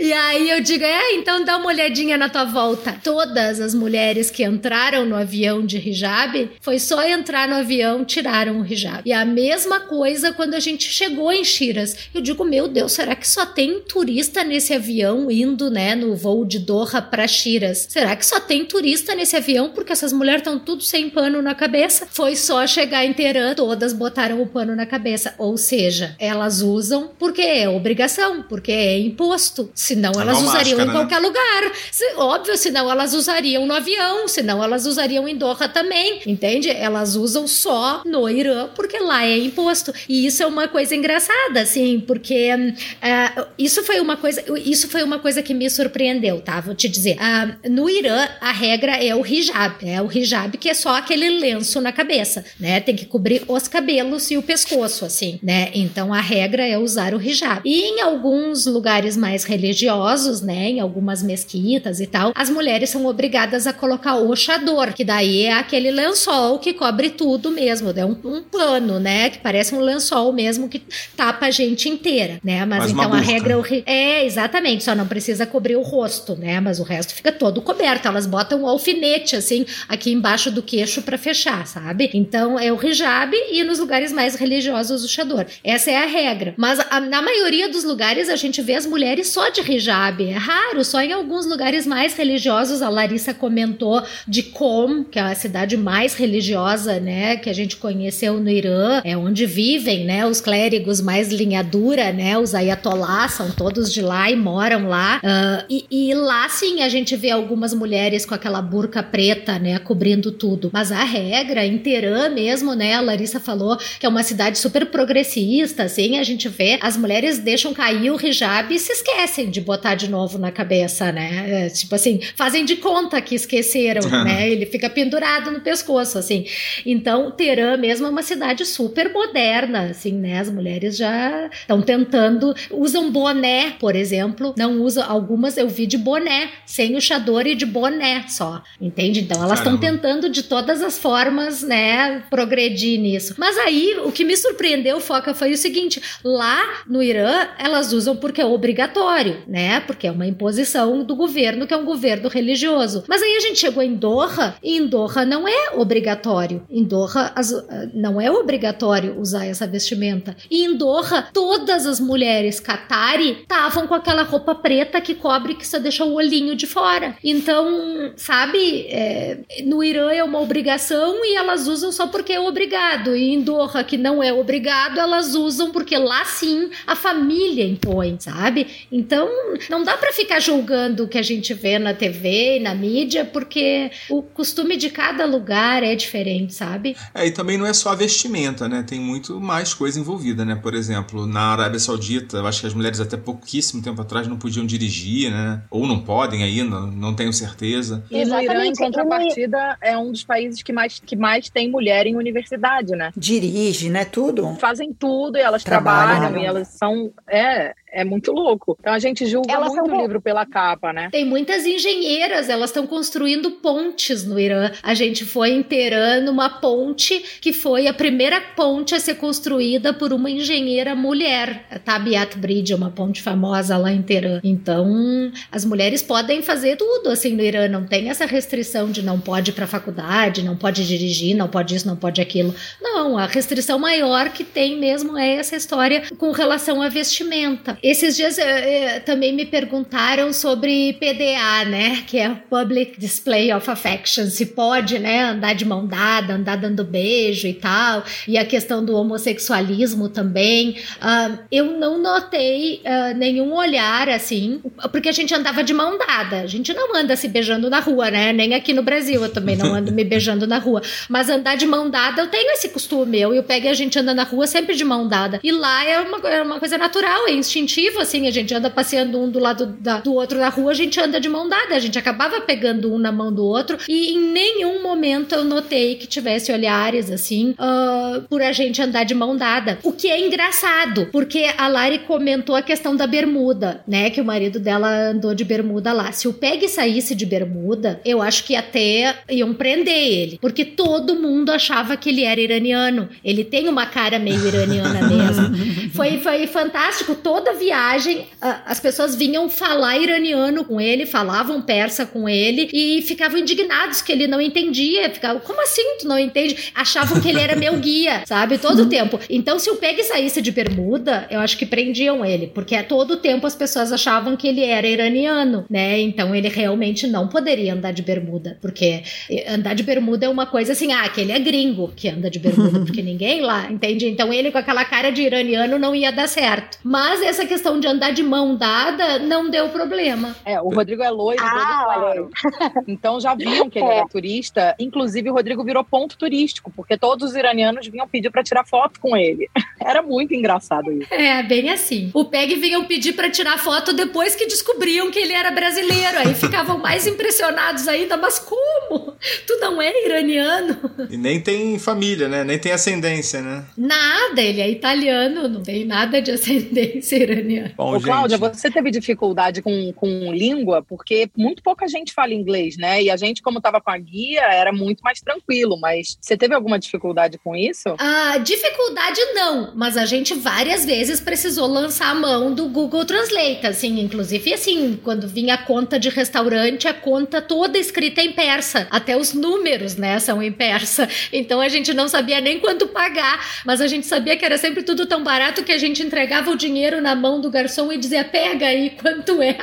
e aí eu digo, é, então dá uma olhadinha na tua volta. Todas as mulheres que entraram no avião de hijab, foi só entrar no avião, tirar tiraram o hijab. E a mesma coisa quando a gente chegou em Shiras. Eu digo, meu Deus, será que só tem turista nesse avião indo, né, no voo de Doha para Shiras? Será que só tem turista nesse avião porque essas mulheres estão tudo sem pano na cabeça? Foi só chegar em Teherã, todas botaram o pano na cabeça. Ou seja, elas usam porque é obrigação, porque é imposto. Senão elas usariam máscara, em qualquer né? lugar. Se, óbvio, senão elas usariam no avião, senão elas usariam em Doha também. Entende? Elas usam só no Irã, porque lá é imposto. E isso é uma coisa engraçada, assim, porque uh, isso foi uma coisa, isso foi uma coisa que me surpreendeu, tá? Vou te dizer. Uh, no Irã, a regra é o hijab, é o hijab que é só aquele lenço na cabeça, né? Tem que cobrir os cabelos e o pescoço, assim, né? Então a regra é usar o hijab. E em alguns lugares mais religiosos, né? Em algumas mesquitas e tal, as mulheres são obrigadas a colocar o chador, que daí é aquele lençol que cobre tudo mesmo, é um, um pano, né? Que parece um lençol mesmo que tapa a gente inteira, né? Mas, então a regra é exatamente, só não precisa cobrir o rosto, né? Mas o resto fica todo coberto. Elas botam um alfinete assim aqui embaixo do queixo para fechar, sabe? Então é o hijab e nos lugares mais religiosos o chador. Essa é a regra. Mas a, na maioria dos lugares a gente vê as mulheres só de hijab. É raro, só em alguns lugares mais religiosos. A Larissa comentou de Qom, que é a cidade mais religiosa, né? Que a gente conheceu no Irã, é onde vivem, né, os clérigos mais linha dura, né, os ayatollahs são todos de lá e moram lá. Uh, e, e, lá sim a gente vê algumas mulheres com aquela burca preta, né, cobrindo tudo. Mas a regra em Teherã mesmo, né, a Larissa falou que é uma cidade super progressista, assim, a gente vê as mulheres deixam cair o hijab e se esquecem de botar de novo na cabeça, né? É, tipo assim, fazem de conta que esqueceram, <laughs> né? Ele fica pendurado no pescoço, assim. Então, Teherã Mesmo é uma cidade super moderna, assim, né? As mulheres já estão tentando, usam boné, por exemplo, não usam, algumas eu vi de boné, sem o chador e de boné só, entende? Então elas estão tentando de todas as formas, né, progredir nisso. Mas aí, o que me surpreendeu, Foca, foi o seguinte, lá no Irã, elas usam porque é obrigatório, né? Porque é uma imposição do governo, que é um governo religioso. Mas aí a gente chegou em Doha, e em Doha não é obrigatório. Em Doha as, não é obrigatório usar essa vestimenta. E em Doha, todas as mulheres catari estavam com aquela roupa preta que cobre que só deixa o olhinho de fora. Então, sabe, é, no Irã é uma obrigação e elas usam só porque é obrigado. E em Doha, que não é obrigado, elas usam porque lá sim a família impõe, sabe? Então, não dá para ficar julgando o que a gente vê na TV e na mídia, porque o costume de cada lugar é diferente, sabe? É, e também não é só a vestimenta, né? Tem muito mais coisa envolvida, né? Por exemplo, na Arábia Saudita, eu acho que as mulheres até pouquíssimo tempo atrás não podiam dirigir, né? Ou não podem ainda, não tenho certeza. E no Irã, em contrapartida, é um dos países que mais, que mais tem mulher em universidade, né? Dirige, né? Tudo. Fazem tudo e elas trabalham, trabalham e elas são. É, é muito louco. Então a gente julga elas muito o livro pela capa, né? Tem muitas engenheiras, elas estão construindo pontes no Irã. A gente foi em Teherã numa ponte que foi a primeira ponte a ser construída por uma engenheira mulher. A Tabiat Bridge, uma ponte famosa lá em Teherã. Então, as mulheres podem fazer tudo assim no Irã, não tem essa restrição de não pode ir para faculdade, não pode dirigir, não pode isso, não pode aquilo. Não, a restrição maior que tem mesmo é essa história com relação à vestimenta. Esses dias eh, eh, também me perguntaram sobre PDA, né? Que é Public Display of Affection. Se pode, né? Andar de mão dada, andar dando beijo e tal. E a questão do homossexualismo também. Uh, eu não notei uh, nenhum olhar assim, porque a gente andava de mão dada. A gente não anda se beijando na rua, né? Nem aqui no Brasil eu também não ando me beijando na rua. Mas andar de mão dada, eu tenho esse costume. Eu e o Peg, a gente anda na rua sempre de mão dada. E lá é uma, é uma coisa natural, é instintivo instintivo, assim, a gente anda passeando um do lado da, do outro na rua, a gente anda de mão dada, a gente acabava pegando um na mão do outro e em nenhum momento eu notei que tivesse olhares, assim, uh, por a gente andar de mão dada. O que é engraçado, porque a Lari comentou a questão da bermuda, né, que o marido dela andou de bermuda lá. Se o Peg saísse de bermuda, eu acho que até iam prender ele, porque todo mundo achava que ele era iraniano. Ele tem uma cara meio iraniana mesmo. <laughs> foi, foi fantástico. Toda viagem, as pessoas vinham falar iraniano com ele, falavam persa com ele e ficavam indignados que ele não entendia. Ficavam, como assim tu não entende? Achavam que ele era meu guia, <laughs> sabe? Todo o tempo. Então, se o Peg saísse de bermuda, eu acho que prendiam ele, porque a todo tempo as pessoas achavam que ele era iraniano, né? Então, ele realmente não poderia andar de bermuda, porque andar de bermuda é uma coisa assim, ah, que ele é gringo que anda de bermuda, porque <laughs> ninguém lá, entende? Então, ele com aquela cara de iraniano não ia dar certo. Mas essa questão de andar de mão dada não deu problema. É, o Rodrigo é loiro, ah, claro. <laughs> Então já viam que ele era é. turista. Inclusive, o Rodrigo virou ponto turístico, porque todos os iranianos vinham pedir para tirar foto com ele. <laughs> Era muito engraçado isso. É, bem assim. O Peg vinham pedir para tirar foto depois que descobriam que ele era brasileiro. Aí ficavam mais impressionados ainda. Mas como? Tu não é iraniano? E nem tem família, né? Nem tem ascendência, né? Nada, ele é italiano, não tem nada de ascendência iraniana. Bom, Ô, Cláudia, você teve dificuldade com, com língua, porque muito pouca gente fala inglês, né? E a gente, como estava com a guia, era muito mais tranquilo, mas você teve alguma dificuldade com isso? Ah, dificuldade não, mas a gente várias vezes precisou lançar a mão do Google Translate, assim, inclusive assim, quando vinha a conta de restaurante, a conta toda escrita em persa, até os números, né, são em persa. Então a gente não sabia nem quanto pagar, mas a gente sabia que era sempre tudo tão barato que a gente entregava o dinheiro na mão do garçom e dizia: pega aí quanto é.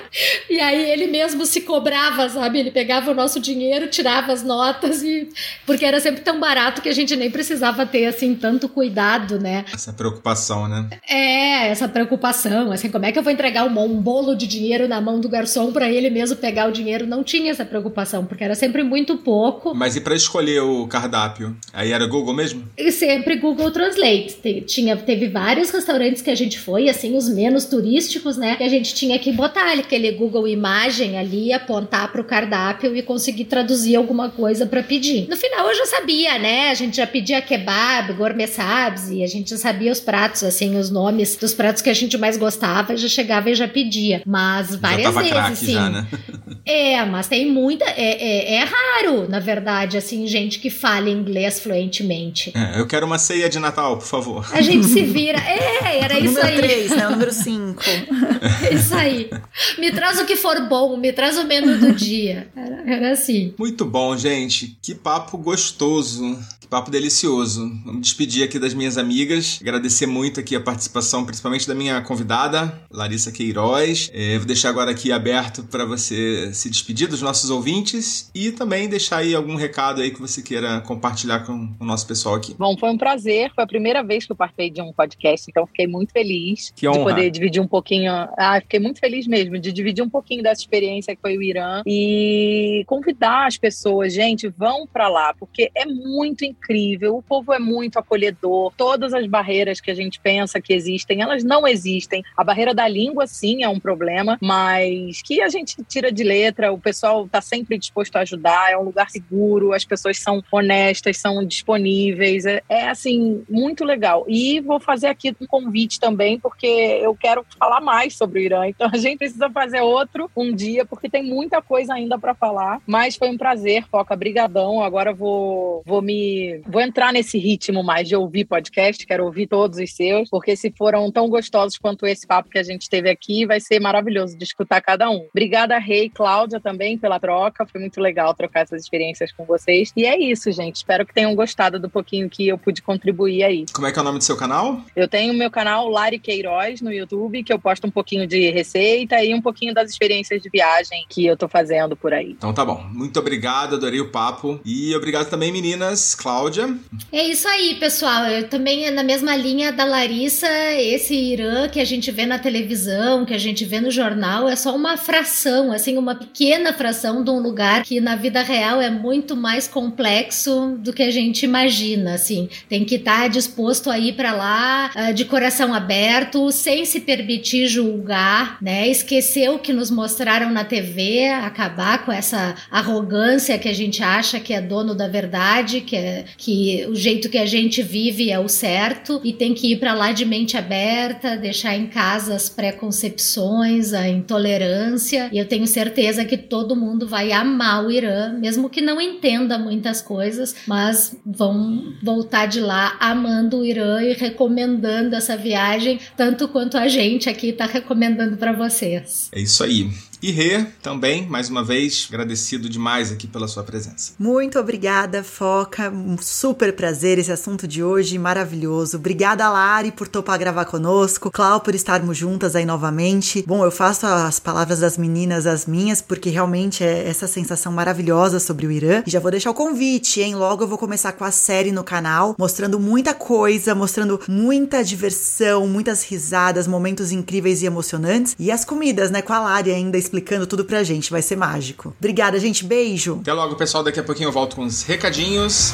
E aí ele mesmo se cobrava, sabe? Ele pegava o nosso dinheiro, tirava as notas e. Porque era sempre tão barato que a gente nem precisava ter, assim, tanto cuidado, né? Essa preocupação, né? É, essa preocupação. Assim, como é que eu vou entregar um, bolo de dinheiro na mão do garçom para ele mesmo pegar o dinheiro? Não tinha essa preocupação, porque era sempre muito pouco. Mas e para escolher o cardápio? Aí era Google mesmo? E sempre Google Translate. Tinha, teve vários restaurantes restaurantes que a gente foi, assim, os menos turísticos, né? Que a gente tinha que botar aquele Google Imagem ali, apontar pro cardápio e conseguir traduzir alguma coisa para pedir. No final eu já sabia, né? A gente já pedia kebab, gourmet sabs, e a gente já sabia os pratos, assim, os nomes dos pratos que a gente mais gostava, já chegava e já pedia. Mas várias vezes, sim. Já, né? <laughs> É, mas tem muita. É, é, é, raro, na verdade, assim, gente que fala inglês fluentemente. É, eu quero uma ceia de Natal, por favor. A gente se <laughs> vira. É, era isso número aí. Número 3, né? O número 5. <laughs> isso aí. Me traz o que for bom, me traz o menu do dia. Era, era assim. Muito bom, gente. Que papo gostoso. Papo delicioso. Vamos despedir aqui das minhas amigas. Agradecer muito aqui a participação, principalmente da minha convidada, Larissa Queiroz. É, vou deixar agora aqui aberto para você se despedir dos nossos ouvintes e também deixar aí algum recado aí que você queira compartilhar com o nosso pessoal aqui. Bom, foi um prazer. Foi a primeira vez que eu participei de um podcast, então fiquei muito feliz que de poder dividir um pouquinho. Ah, fiquei muito feliz mesmo de dividir um pouquinho dessa experiência que foi o Irã e convidar as pessoas, gente, vão para lá, porque é muito incrível incrível, o povo é muito acolhedor, todas as barreiras que a gente pensa que existem, elas não existem. A barreira da língua, sim, é um problema, mas que a gente tira de letra, o pessoal está sempre disposto a ajudar, é um lugar seguro, as pessoas são honestas, são disponíveis, é, é assim, muito legal. E vou fazer aqui um convite também, porque eu quero falar mais sobre o Irã, então a gente precisa fazer outro um dia, porque tem muita coisa ainda para falar, mas foi um prazer, Foca, brigadão, agora vou, vou me vou entrar nesse ritmo mais de ouvir podcast, quero ouvir todos os seus, porque se foram tão gostosos quanto esse papo que a gente teve aqui, vai ser maravilhoso de escutar cada um. Obrigada, Rei e Cláudia, também pela troca, foi muito legal trocar essas experiências com vocês. E é isso, gente. Espero que tenham gostado do pouquinho que eu pude contribuir aí. Como é que é o nome do seu canal? Eu tenho o meu canal Lari Queiroz no YouTube, que eu posto um pouquinho de receita e um pouquinho das experiências de viagem que eu tô fazendo por aí. Então tá bom. Muito obrigado, adorei o papo. E obrigado também, meninas. Cláudia Cláudia. É isso aí, pessoal. Eu também, na mesma linha da Larissa, esse Irã que a gente vê na televisão, que a gente vê no jornal, é só uma fração, assim, uma pequena fração de um lugar que na vida real é muito mais complexo do que a gente imagina, assim. Tem que estar tá disposto a ir para lá uh, de coração aberto, sem se permitir julgar, né? Esquecer o que nos mostraram na TV, acabar com essa arrogância que a gente acha que é dono da verdade, que é que o jeito que a gente vive é o certo e tem que ir para lá de mente aberta, deixar em casa as preconcepções, a intolerância. E eu tenho certeza que todo mundo vai amar o Irã, mesmo que não entenda muitas coisas, mas vão voltar de lá amando o Irã e recomendando essa viagem tanto quanto a gente aqui está recomendando para vocês. É isso aí. E Rê, também, mais uma vez, agradecido demais aqui pela sua presença. Muito obrigada, Foca. Um super prazer esse assunto de hoje, maravilhoso. Obrigada, Lari, por topar gravar conosco. Clau, por estarmos juntas aí novamente. Bom, eu faço as palavras das meninas as minhas, porque realmente é essa sensação maravilhosa sobre o Irã. E já vou deixar o convite, hein? Logo eu vou começar com a série no canal, mostrando muita coisa, mostrando muita diversão, muitas risadas, momentos incríveis e emocionantes. E as comidas, né? Com a Lari ainda explicando tudo pra gente. Vai ser mágico. Obrigada, gente. Beijo. Até logo, pessoal. Daqui a pouquinho eu volto com os recadinhos.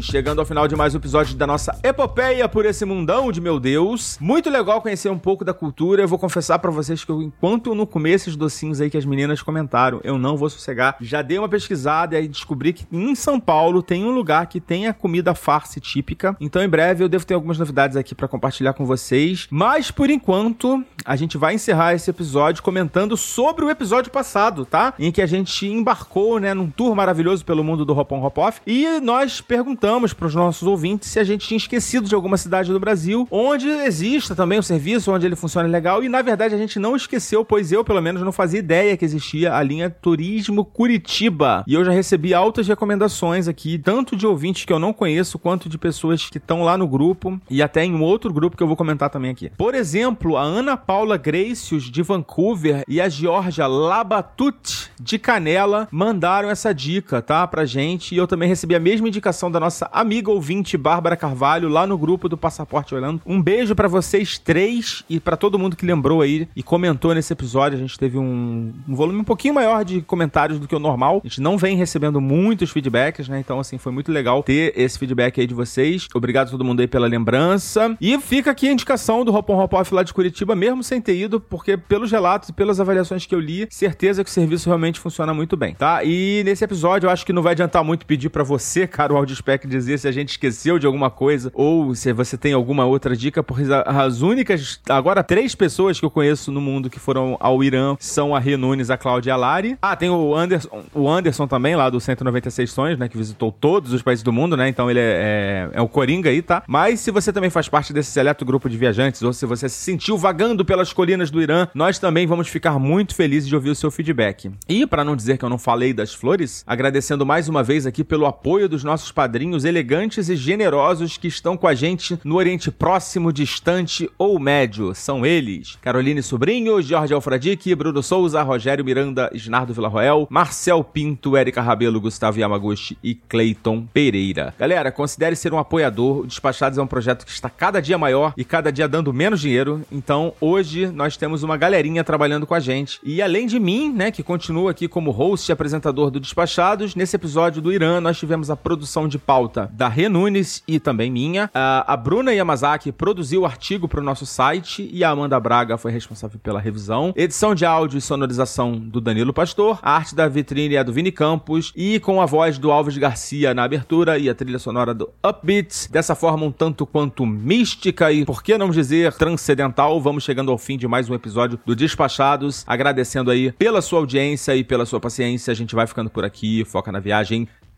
Chegando ao final de mais um episódio da nossa epopeia por esse mundão de meu Deus. Muito legal conhecer um pouco da cultura. Eu vou confessar para vocês que eu, enquanto eu não comer esses docinhos aí que as meninas comentaram, eu não vou sossegar. Já dei uma pesquisada e aí descobri que em São Paulo tem um lugar que tem a comida farce típica. Então em breve eu devo ter algumas novidades aqui para compartilhar com vocês. Mas por enquanto, a gente vai encerrar esse episódio comentando sobre o episódio passado, tá? Em que a gente embarcou, né, num tour maravilhoso pelo mundo do Hop On Hop Off e nós perguntamos perguntamos para os nossos ouvintes se a gente tinha esquecido de alguma cidade do Brasil onde exista também o serviço, onde ele funcione legal. E na verdade a gente não esqueceu, pois eu pelo menos não fazia ideia que existia a linha Turismo Curitiba. E eu já recebi altas recomendações aqui, tanto de ouvintes que eu não conheço, quanto de pessoas que estão lá no grupo e até em um outro grupo que eu vou comentar também aqui. Por exemplo, a Ana Paula Gracios de Vancouver e a Georgia Labatut de Canela mandaram essa dica, tá, pra gente. E eu também recebi a mesma indicação da nossa amiga ouvinte Bárbara Carvalho lá no grupo do Passaporte Orlando. Um beijo para vocês três e para todo mundo que lembrou aí e comentou nesse episódio. A gente teve um, um, volume um pouquinho maior de comentários do que o normal. A gente não vem recebendo muitos feedbacks, né? Então, assim, foi muito legal ter esse feedback aí de vocês. Obrigado a todo mundo aí pela lembrança. E fica aqui a indicação do Hop on Hop Off lá de Curitiba, mesmo sem ter ido, porque pelos relatos e pelas avaliações que eu li, certeza que o serviço realmente funciona muito bem, tá? E nesse episódio eu acho que não vai adiantar muito pedir para você, cara, o Audiospec, dizer se a gente esqueceu de alguma coisa ou se você tem alguma outra dica, porque as únicas, agora três pessoas que eu conheço no mundo que foram ao Irã são a Rê Nunes, a Cláudia Alari. Ah, tem o Anderson, o Anderson também, lá do 196 Sonhos, né, que visitou todos os países do mundo, né, então ele é, é, é o Coringa aí, tá? Mas se você também faz parte desse seleto grupo de viajantes, ou se você se sentiu vagando pelas colinas do Irã, nós também vamos ficar muito felizes de ouvir o seu feedback. E, para não dizer que eu não falei das flores, agradecendo mais uma vez aqui pelo apoio dos nossos padrinhos elegantes e generosos que estão com a gente no Oriente Próximo, distante ou médio. São eles: Caroline Sobrinho, Jorge Alfradique, Bruno Souza, Rogério Miranda, Isnardo Villarroel, Marcel Pinto, Érica Rabelo, Gustavo Yamaguchi e Cleiton Pereira. Galera, considere ser um apoiador. O Despachados é um projeto que está cada dia maior e cada dia dando menos dinheiro. Então, hoje nós temos uma galerinha trabalhando com a gente. E além de mim, né, que continua aqui como host e apresentador do Despachados, nesse episódio do Irã nós tivemos a produção de pauta da Renunes e também minha. A Bruna Yamazaki produziu o artigo para o nosso site e a Amanda Braga foi responsável pela revisão. Edição de áudio e sonorização do Danilo Pastor. A arte da vitrine é do Vini Campos e com a voz do Alves Garcia na abertura e a trilha sonora do Upbeats. Dessa forma um tanto quanto mística e, por que não dizer, transcendental, vamos chegando ao fim de mais um episódio do Despachados. Agradecendo aí pela sua audiência e pela sua paciência. A gente vai ficando por aqui. Foca na viagem.